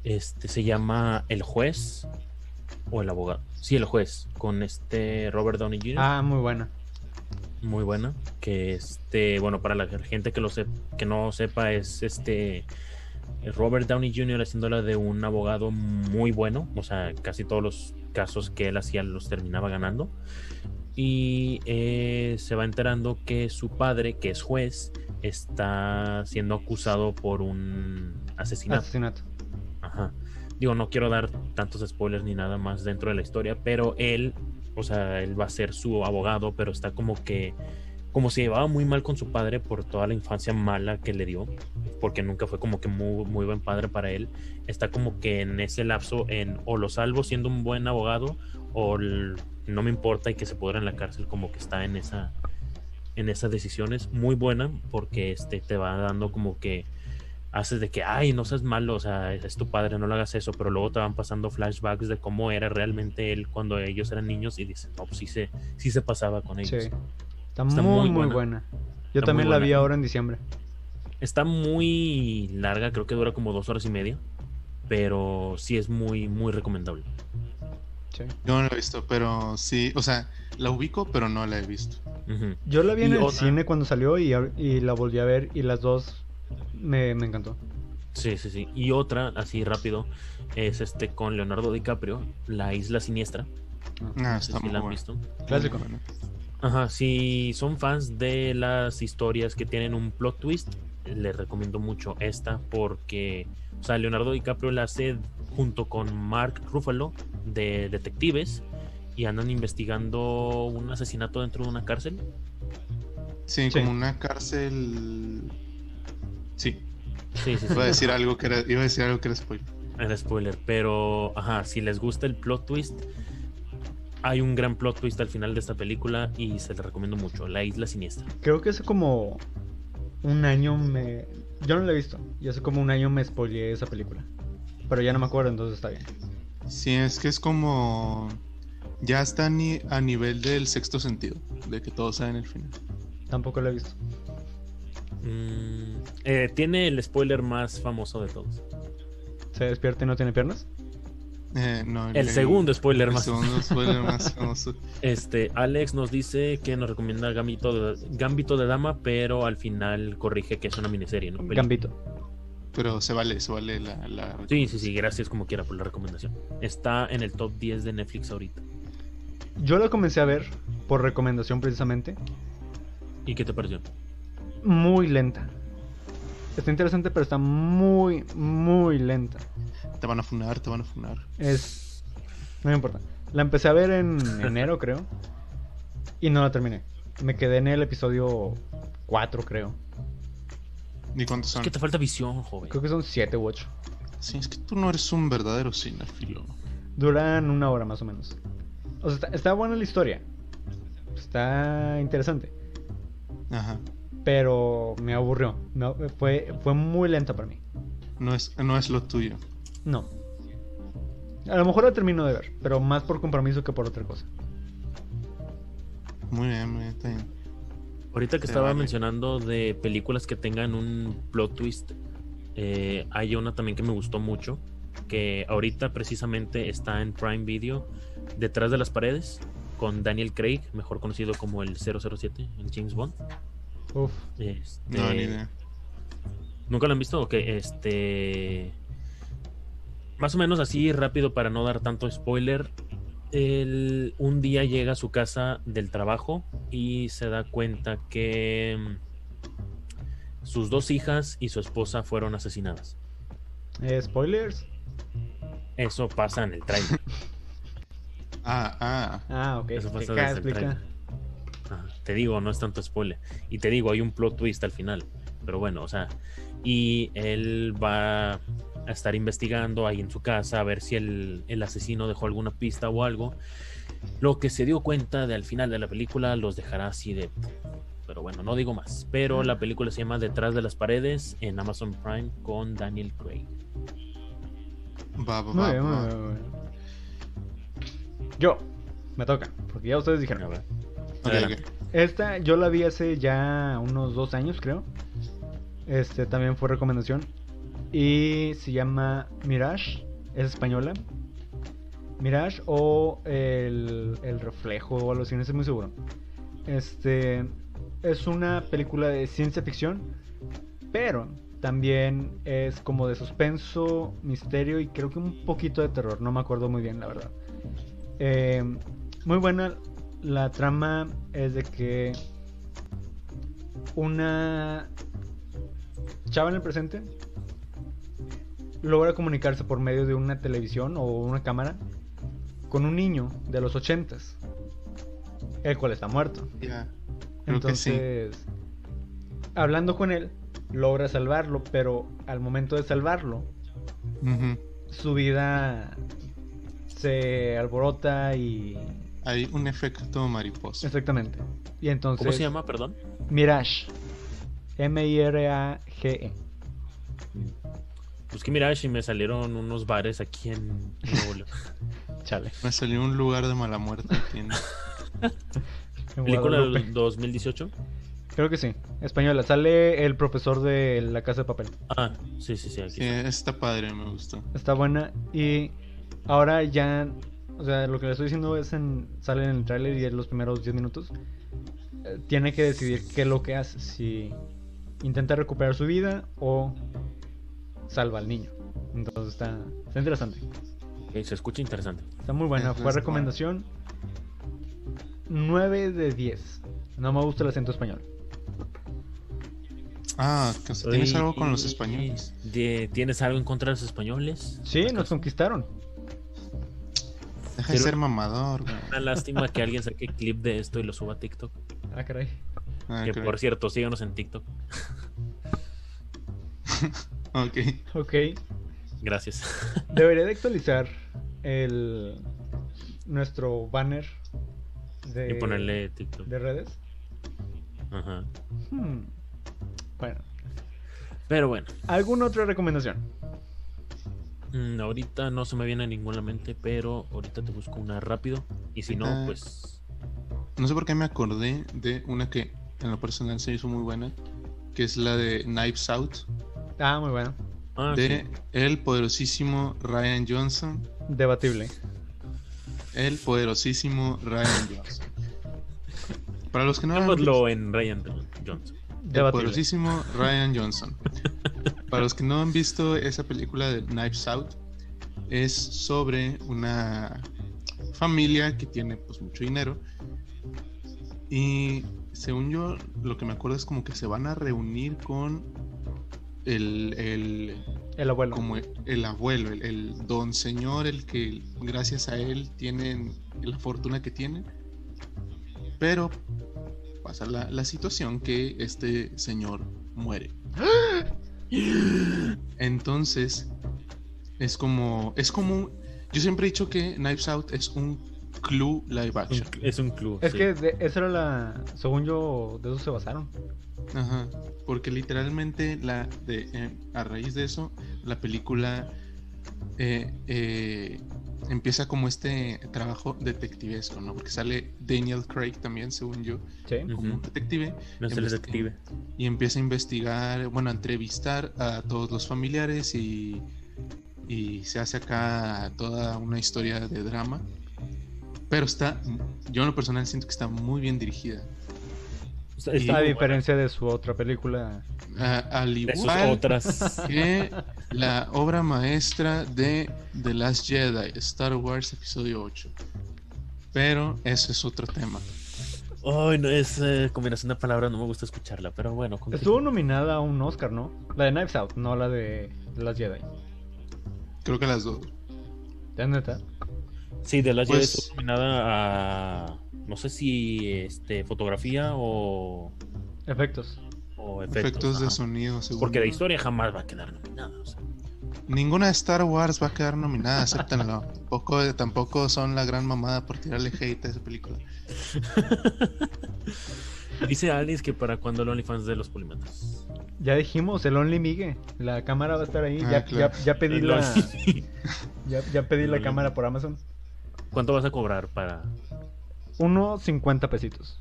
Este se llama El juez o el abogado. Sí, el juez, con este Robert Downey Jr. Ah, muy buena. muy buena. Que este, bueno, para la gente que lo sep- que no sepa, es este Robert Downey Jr. haciéndola de un abogado muy bueno. O sea, casi todos los casos que él hacía los terminaba ganando. Y eh, se va enterando que su padre, que es juez, está siendo acusado por un asesinato. Asesinato. Ajá. Digo, no quiero dar tantos spoilers ni nada más dentro de la historia, pero él, o sea, él va a ser su abogado, pero está como que, como se llevaba muy mal con su padre por toda la infancia mala que le dio, porque nunca fue como que muy, muy buen padre para él, está como que en ese lapso en o lo salvo siendo un buen abogado o no me importa y que se pudra en la cárcel, como que está en esa en esas decisiones. Muy buena porque este te va dando como que haces de que, ay, no seas malo, o sea, es tu padre, no le hagas eso, pero luego te van pasando flashbacks de cómo era realmente él cuando ellos eran niños y dices, no, pues sí se, sí se pasaba con ellos. Sí. Está, Está muy, muy muy buena. buena. Yo Está también la vi ahora en diciembre. Está muy larga, creo que dura como dos horas y media, pero sí es muy, muy recomendable. Sí. Yo no la he visto, pero sí, o sea, la ubico, pero no la he visto. Yo la vi en Y el otra- cine cuando salió y, y la volví a ver y las dos me, me encantó. Sí, sí, sí. Y otra, así rápido, es este con Leonardo DiCaprio, La Isla Siniestra. Ah, No sé está si muy la han visto. Clásico. Ajá, si son fans de las historias que tienen un plot twist, les recomiendo mucho esta porque, o sea, Leonardo DiCaprio la hace junto con Mark Ruffalo de detectives y andan investigando un asesinato dentro de una cárcel. Sí, Sí. como una cárcel. Sí, Sí, sí, sí. iba a decir algo que era, iba a decir algo que era spoiler. Era spoiler, pero ajá, si les gusta el plot twist, hay un gran plot twist al final de esta película y se la recomiendo mucho, La Isla Siniestra. Creo que hace como un año me... Yo no la he visto. Y hace como un año me spoileé esa película. Pero ya no me acuerdo, entonces está bien. Sí, es que es como. Ya está ni a nivel del sexto sentido, de que todos saben el final. Tampoco la he visto. Mm, eh, tiene el spoiler más famoso de todos. ¿Se despierta y no tiene piernas? Eh, no, El segundo spoiler el más. segundo spoiler más famoso. Este, Alex nos dice que nos recomienda Gambito de, Gambito de Dama, pero al final corrige que es una miniserie, ¿no? Gambito. Pero se vale, se vale la. la Sí, sí, sí, gracias como quiera por la recomendación. Está en el top 10 de Netflix ahorita. Yo la comencé a ver por recomendación precisamente. ¿Y qué te pareció? Muy lenta. Está interesante, pero está muy, muy lenta. Te van a funar, te van a funar. Es. No me importa. La empecé a ver en enero, creo. Y no la terminé. Me quedé en el episodio 4, creo. ¿Ni cuántos Es son? que te falta visión, joven. Creo que son 7 u 8. Sí, es que tú no eres un verdadero cinéfilo. Duran una hora más o menos. O sea, está, está buena la historia. Está interesante. Ajá. Pero me aburrió. Me- fue, fue muy lenta para mí. No es, no es lo tuyo. No. A lo mejor la termino de ver, pero más por compromiso que por otra cosa. Muy bien, muy bien, está bien. Ahorita que Se estaba vale. mencionando de películas que tengan un plot twist, eh, hay una también que me gustó mucho, que ahorita precisamente está en Prime Video, Detrás de las Paredes, con Daniel Craig, mejor conocido como el 007 en James Bond. Uf. Este, No, ni idea. ¿Nunca lo han visto? Ok, este. Más o menos así, rápido para no dar tanto spoiler. Él un día llega a su casa del trabajo y se da cuenta que mm, sus dos hijas y su esposa fueron asesinadas. Eh, spoilers. Eso pasa en el trailer. Ah, ah. Ah, ok. Eso pasa Explica, desde el explica. trailer. Te digo, no es tanto spoiler. Y te digo, hay un plot twist al final. Pero bueno, o sea, y él va a estar investigando ahí en su casa a ver si el, el asesino dejó alguna pista o algo. Lo que se dio cuenta de al final de la película los dejará así de... Pero bueno, no digo más. Pero la película se llama Detrás de las Paredes en Amazon Prime con Daniel Craig. Va, va, va, va. Yo, me toca, porque ya ustedes dijeron. A ver. Esta yo la vi hace ya unos dos años, creo. Este también fue recomendación. Y se llama Mirage, es española. Mirage o el, el reflejo o algo así, no estoy muy seguro. Este es una película de ciencia ficción, pero también es como de suspenso, misterio y creo que un poquito de terror, no me acuerdo muy bien, la verdad. Eh, muy buena. La trama es de que una chava en el presente logra comunicarse por medio de una televisión o una cámara con un niño de los ochentas, el cual está muerto. Sí. Entonces, hablando con él, logra salvarlo, pero al momento de salvarlo, su vida se alborota y... Hay un efecto mariposa. Exactamente. Y entonces... ¿Cómo se llama, perdón? Mirage. M-I-R-A-G-E. Busqué Mirage y me salieron unos bares aquí en Nuevo. Chale. Me salió un lugar de mala muerte. tiene. En Película del 2018. Creo que sí. Española. Sale el profesor de La Casa de Papel. Ah, sí, sí, sí, aquí Sí, está. está padre, me gustó. Está buena. Y ahora ya... O sea, lo que le estoy diciendo es en... Sale en el tráiler y en los primeros 10 minutos. eh, tiene que decidir qué es lo que hace. Si intenta recuperar su vida o salva al niño. Entonces está, está interesante. Se escucha interesante. Está muy buena. Fue recomendación 9 de 10. No me gusta el acento español. Ah, ¿tienes algo con los españoles? de- ¿Tienes algo en contra de los españoles? Sí, nos conquistaron. Deja de ser mamador, güey. Una lástima que alguien saque clip de esto y lo suba a TikTok. Ah, caray. Ah, que por cierto, síganos en TikTok. Ok. Ok. Gracias. Debería de actualizar el, nuestro banner de, Y ponerle TikTok. de redes. Ajá. Hmm. Bueno, Pero bueno, ¿alguna otra recomendación? Mm, ahorita no se me viene ninguna mente, pero ahorita te busco una rápido. Y si no, pues. No sé por qué me acordé de una que en lo personal se hizo muy buena, que es la de Knives Out, Ah, muy bueno. Ah, de sí. el poderosísimo Ryan Johnson. Debatible. El poderosísimo Ryan Johnson. Para los que no lo han visto, Dejémoslo en Ryan Johnson. El poderosísimo Ryan Johnson. Para los que no han visto esa película de Knives Out, es sobre una familia que tiene pues mucho dinero y según yo lo que me acuerdo es como que se van a reunir con el, el El abuelo. como el abuelo, el, el don señor, el que gracias a él tienen la fortuna que tienen. Pero pasa la, la situación que este señor muere. Entonces, es como, es como, yo siempre he dicho que Knives Out es un clue live action. Es un club. Es sí. que de- esa era la. Según yo, de eso se basaron. Ajá, porque literalmente la de, eh, a raíz de eso, la película eh, eh, empieza como este trabajo detectivesco, ¿no? Porque sale Daniel Craig también, según yo, Sí. como un detective No detective. y empieza a investigar, bueno, a entrevistar a todos los familiares y, y se hace acá toda una historia de drama. Pero está, yo en lo personal siento que está muy bien dirigida. Y- A diferencia de su otra película. A- al De sus igual otras. que la obra maestra de The Last Jedi, Star Wars Episodio 8. Pero eso es otro tema. Ay, no, esa combinación de palabras no me gusta escucharla, pero bueno. continúa. Estuvo nominada a un Oscar, ¿no? La de Knives Out, no la de las Jedi. Creo que las dos. ¿Es neta? Sí, de las Pues- estuvo nominada a. No sé si este fotografía o, Efectos. o efectos. Efectos de sonido, según Porque de historia jamás va a quedar nominada. o sea. Ninguna de Star Wars va a quedar nominada, acéptenlo. Tampoco, tampoco son la gran mamada por tirarle hate a esa película. Dice Alice que para cuando el OnlyFans de los polimetros. Ya dijimos, el Only Migue. La cámara va a estar ahí. Ah, ya, claro. ya, ya pedí El la, ya, ya pedí la cámara por Amazon. ¿Cuánto vas a cobrar para Uno 50 pesitos.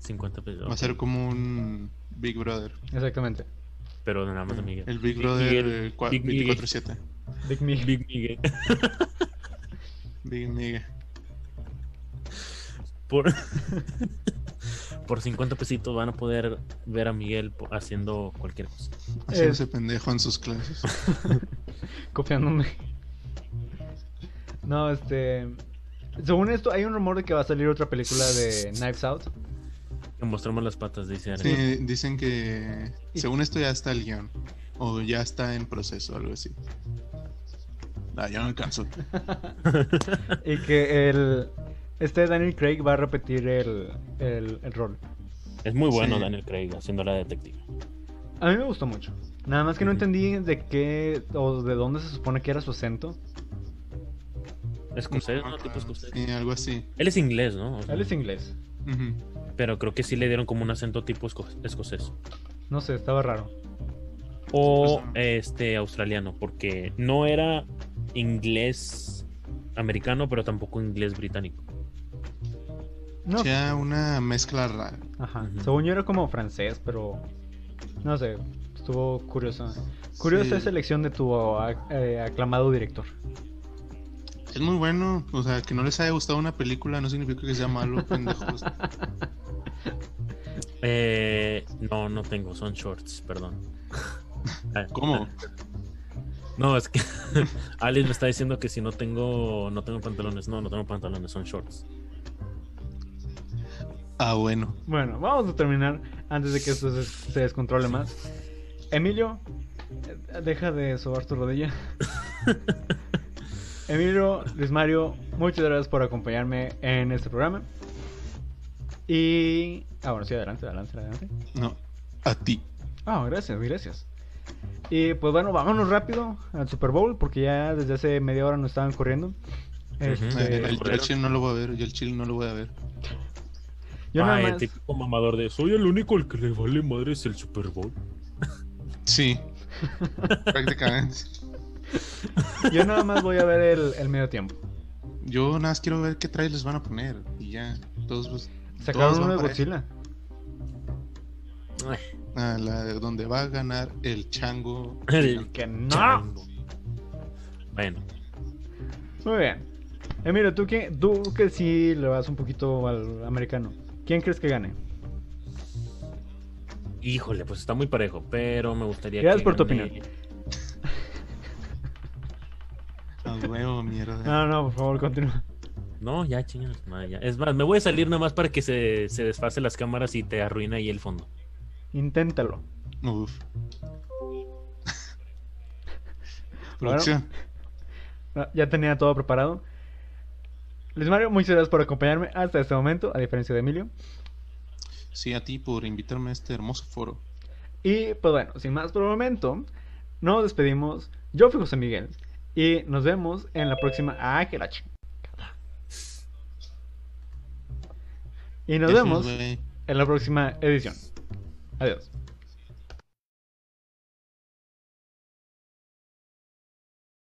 50 pesos? Va a ser como un Big Brother. Exactamente. Pero nada más de Miguel. El Big Brother Miguel. eh, cua- Big Miguel. 24-7. Big Migue. Big Miguel. Big Miguel. Por, por 50 pesitos van a poder ver a Miguel haciendo cualquier cosa. Haciéndose pendejo en sus clases. Copiándome. No, este. Según esto, hay un rumor de que va a salir otra película de Knives Out. Que mostramos las patas, dice Ari. Sí, dicen que según esto ya está el guion. O ya está en proceso, algo así. Ah, ya no alcanzo. Y que el. Este Daniel Craig va a repetir el, el, el rol. Es muy bueno Sí. Daniel Craig haciendo la detective. A mí me gustó mucho. Nada más que no entendí de qué o de dónde se supone que era su acento. Escocés, ¿no? Tipo escocés. Sí, algo así. Él es inglés, ¿no? O sea, Él es inglés. Pero creo que sí le dieron como un acento tipo esco- escocés. No sé, estaba raro. O Pues, este australiano, porque no era inglés americano, pero tampoco inglés británico. No, Ya una mezcla rara. ajá. Ujú. Según yo era como francés, pero. No sé, estuvo curioso. Curiosa Sí. selección de tu eh, aclamado director. Es muy bueno. O sea, que no les haya gustado una película no significa que sea malo, pendejos. Eh, no, no tengo, son shorts, perdón. Ah, ¿Cómo? No, es que Alice me está diciendo que si no tengo no tengo pantalones. No, no tengo pantalones, son shorts. Ah, bueno. Bueno, vamos a terminar antes de que esto se, se descontrole más. Emilio, deja de sobar tu rodilla. Emilio, Luis Mario, muchas gracias por acompañarme en este programa. Y. Ah, bueno, sí, adelante, adelante, adelante. No. A ti. Ah, gracias, gracias. Y pues bueno, vámonos rápido al Super Bowl porque ya desde hace media hora nos estaban corriendo. Este, el, el Correcto. Chile no lo voy a ver, yo el Chile no lo voy a ver. yo nada Ah, el más, típico mamador de soy el único al que le vale madre es el Super Bowl. Sí, prácticamente. yo nada más voy a ver el, el medio tiempo. Yo nada más quiero ver qué trailers van a poner y ya. Todos, pues, Sacaron todos uno de Godzilla. Ah, la de donde va a ganar el chango. el Que no. chango. Bueno, Muy bien. Emilio, ¿tú, qué, tú que sí le vas un poquito al americano. ¿Quién crees que gane? híjole, pues está muy parejo, pero me gustaría Gracias que por tu gane- opinión. A huevo, mierda. No, no, por favor, continúa. No, ya, chingados, no, ya. Es más, me voy a salir nada más para que se, se desfase las cámaras y te arruina ahí el fondo. Inténtalo. Uf. Producción. Ya tenía todo preparado. Luis Mario, muchas gracias por acompañarme hasta este momento, a diferencia de Emilio. Sí, a ti por invitarme a este hermoso foro. Y pues bueno, sin más por el momento, nos despedimos. Yo fui José Miguel. Y nos vemos en la próxima. Ah, que la chingada. Y nos vemos en la próxima edición. Adiós.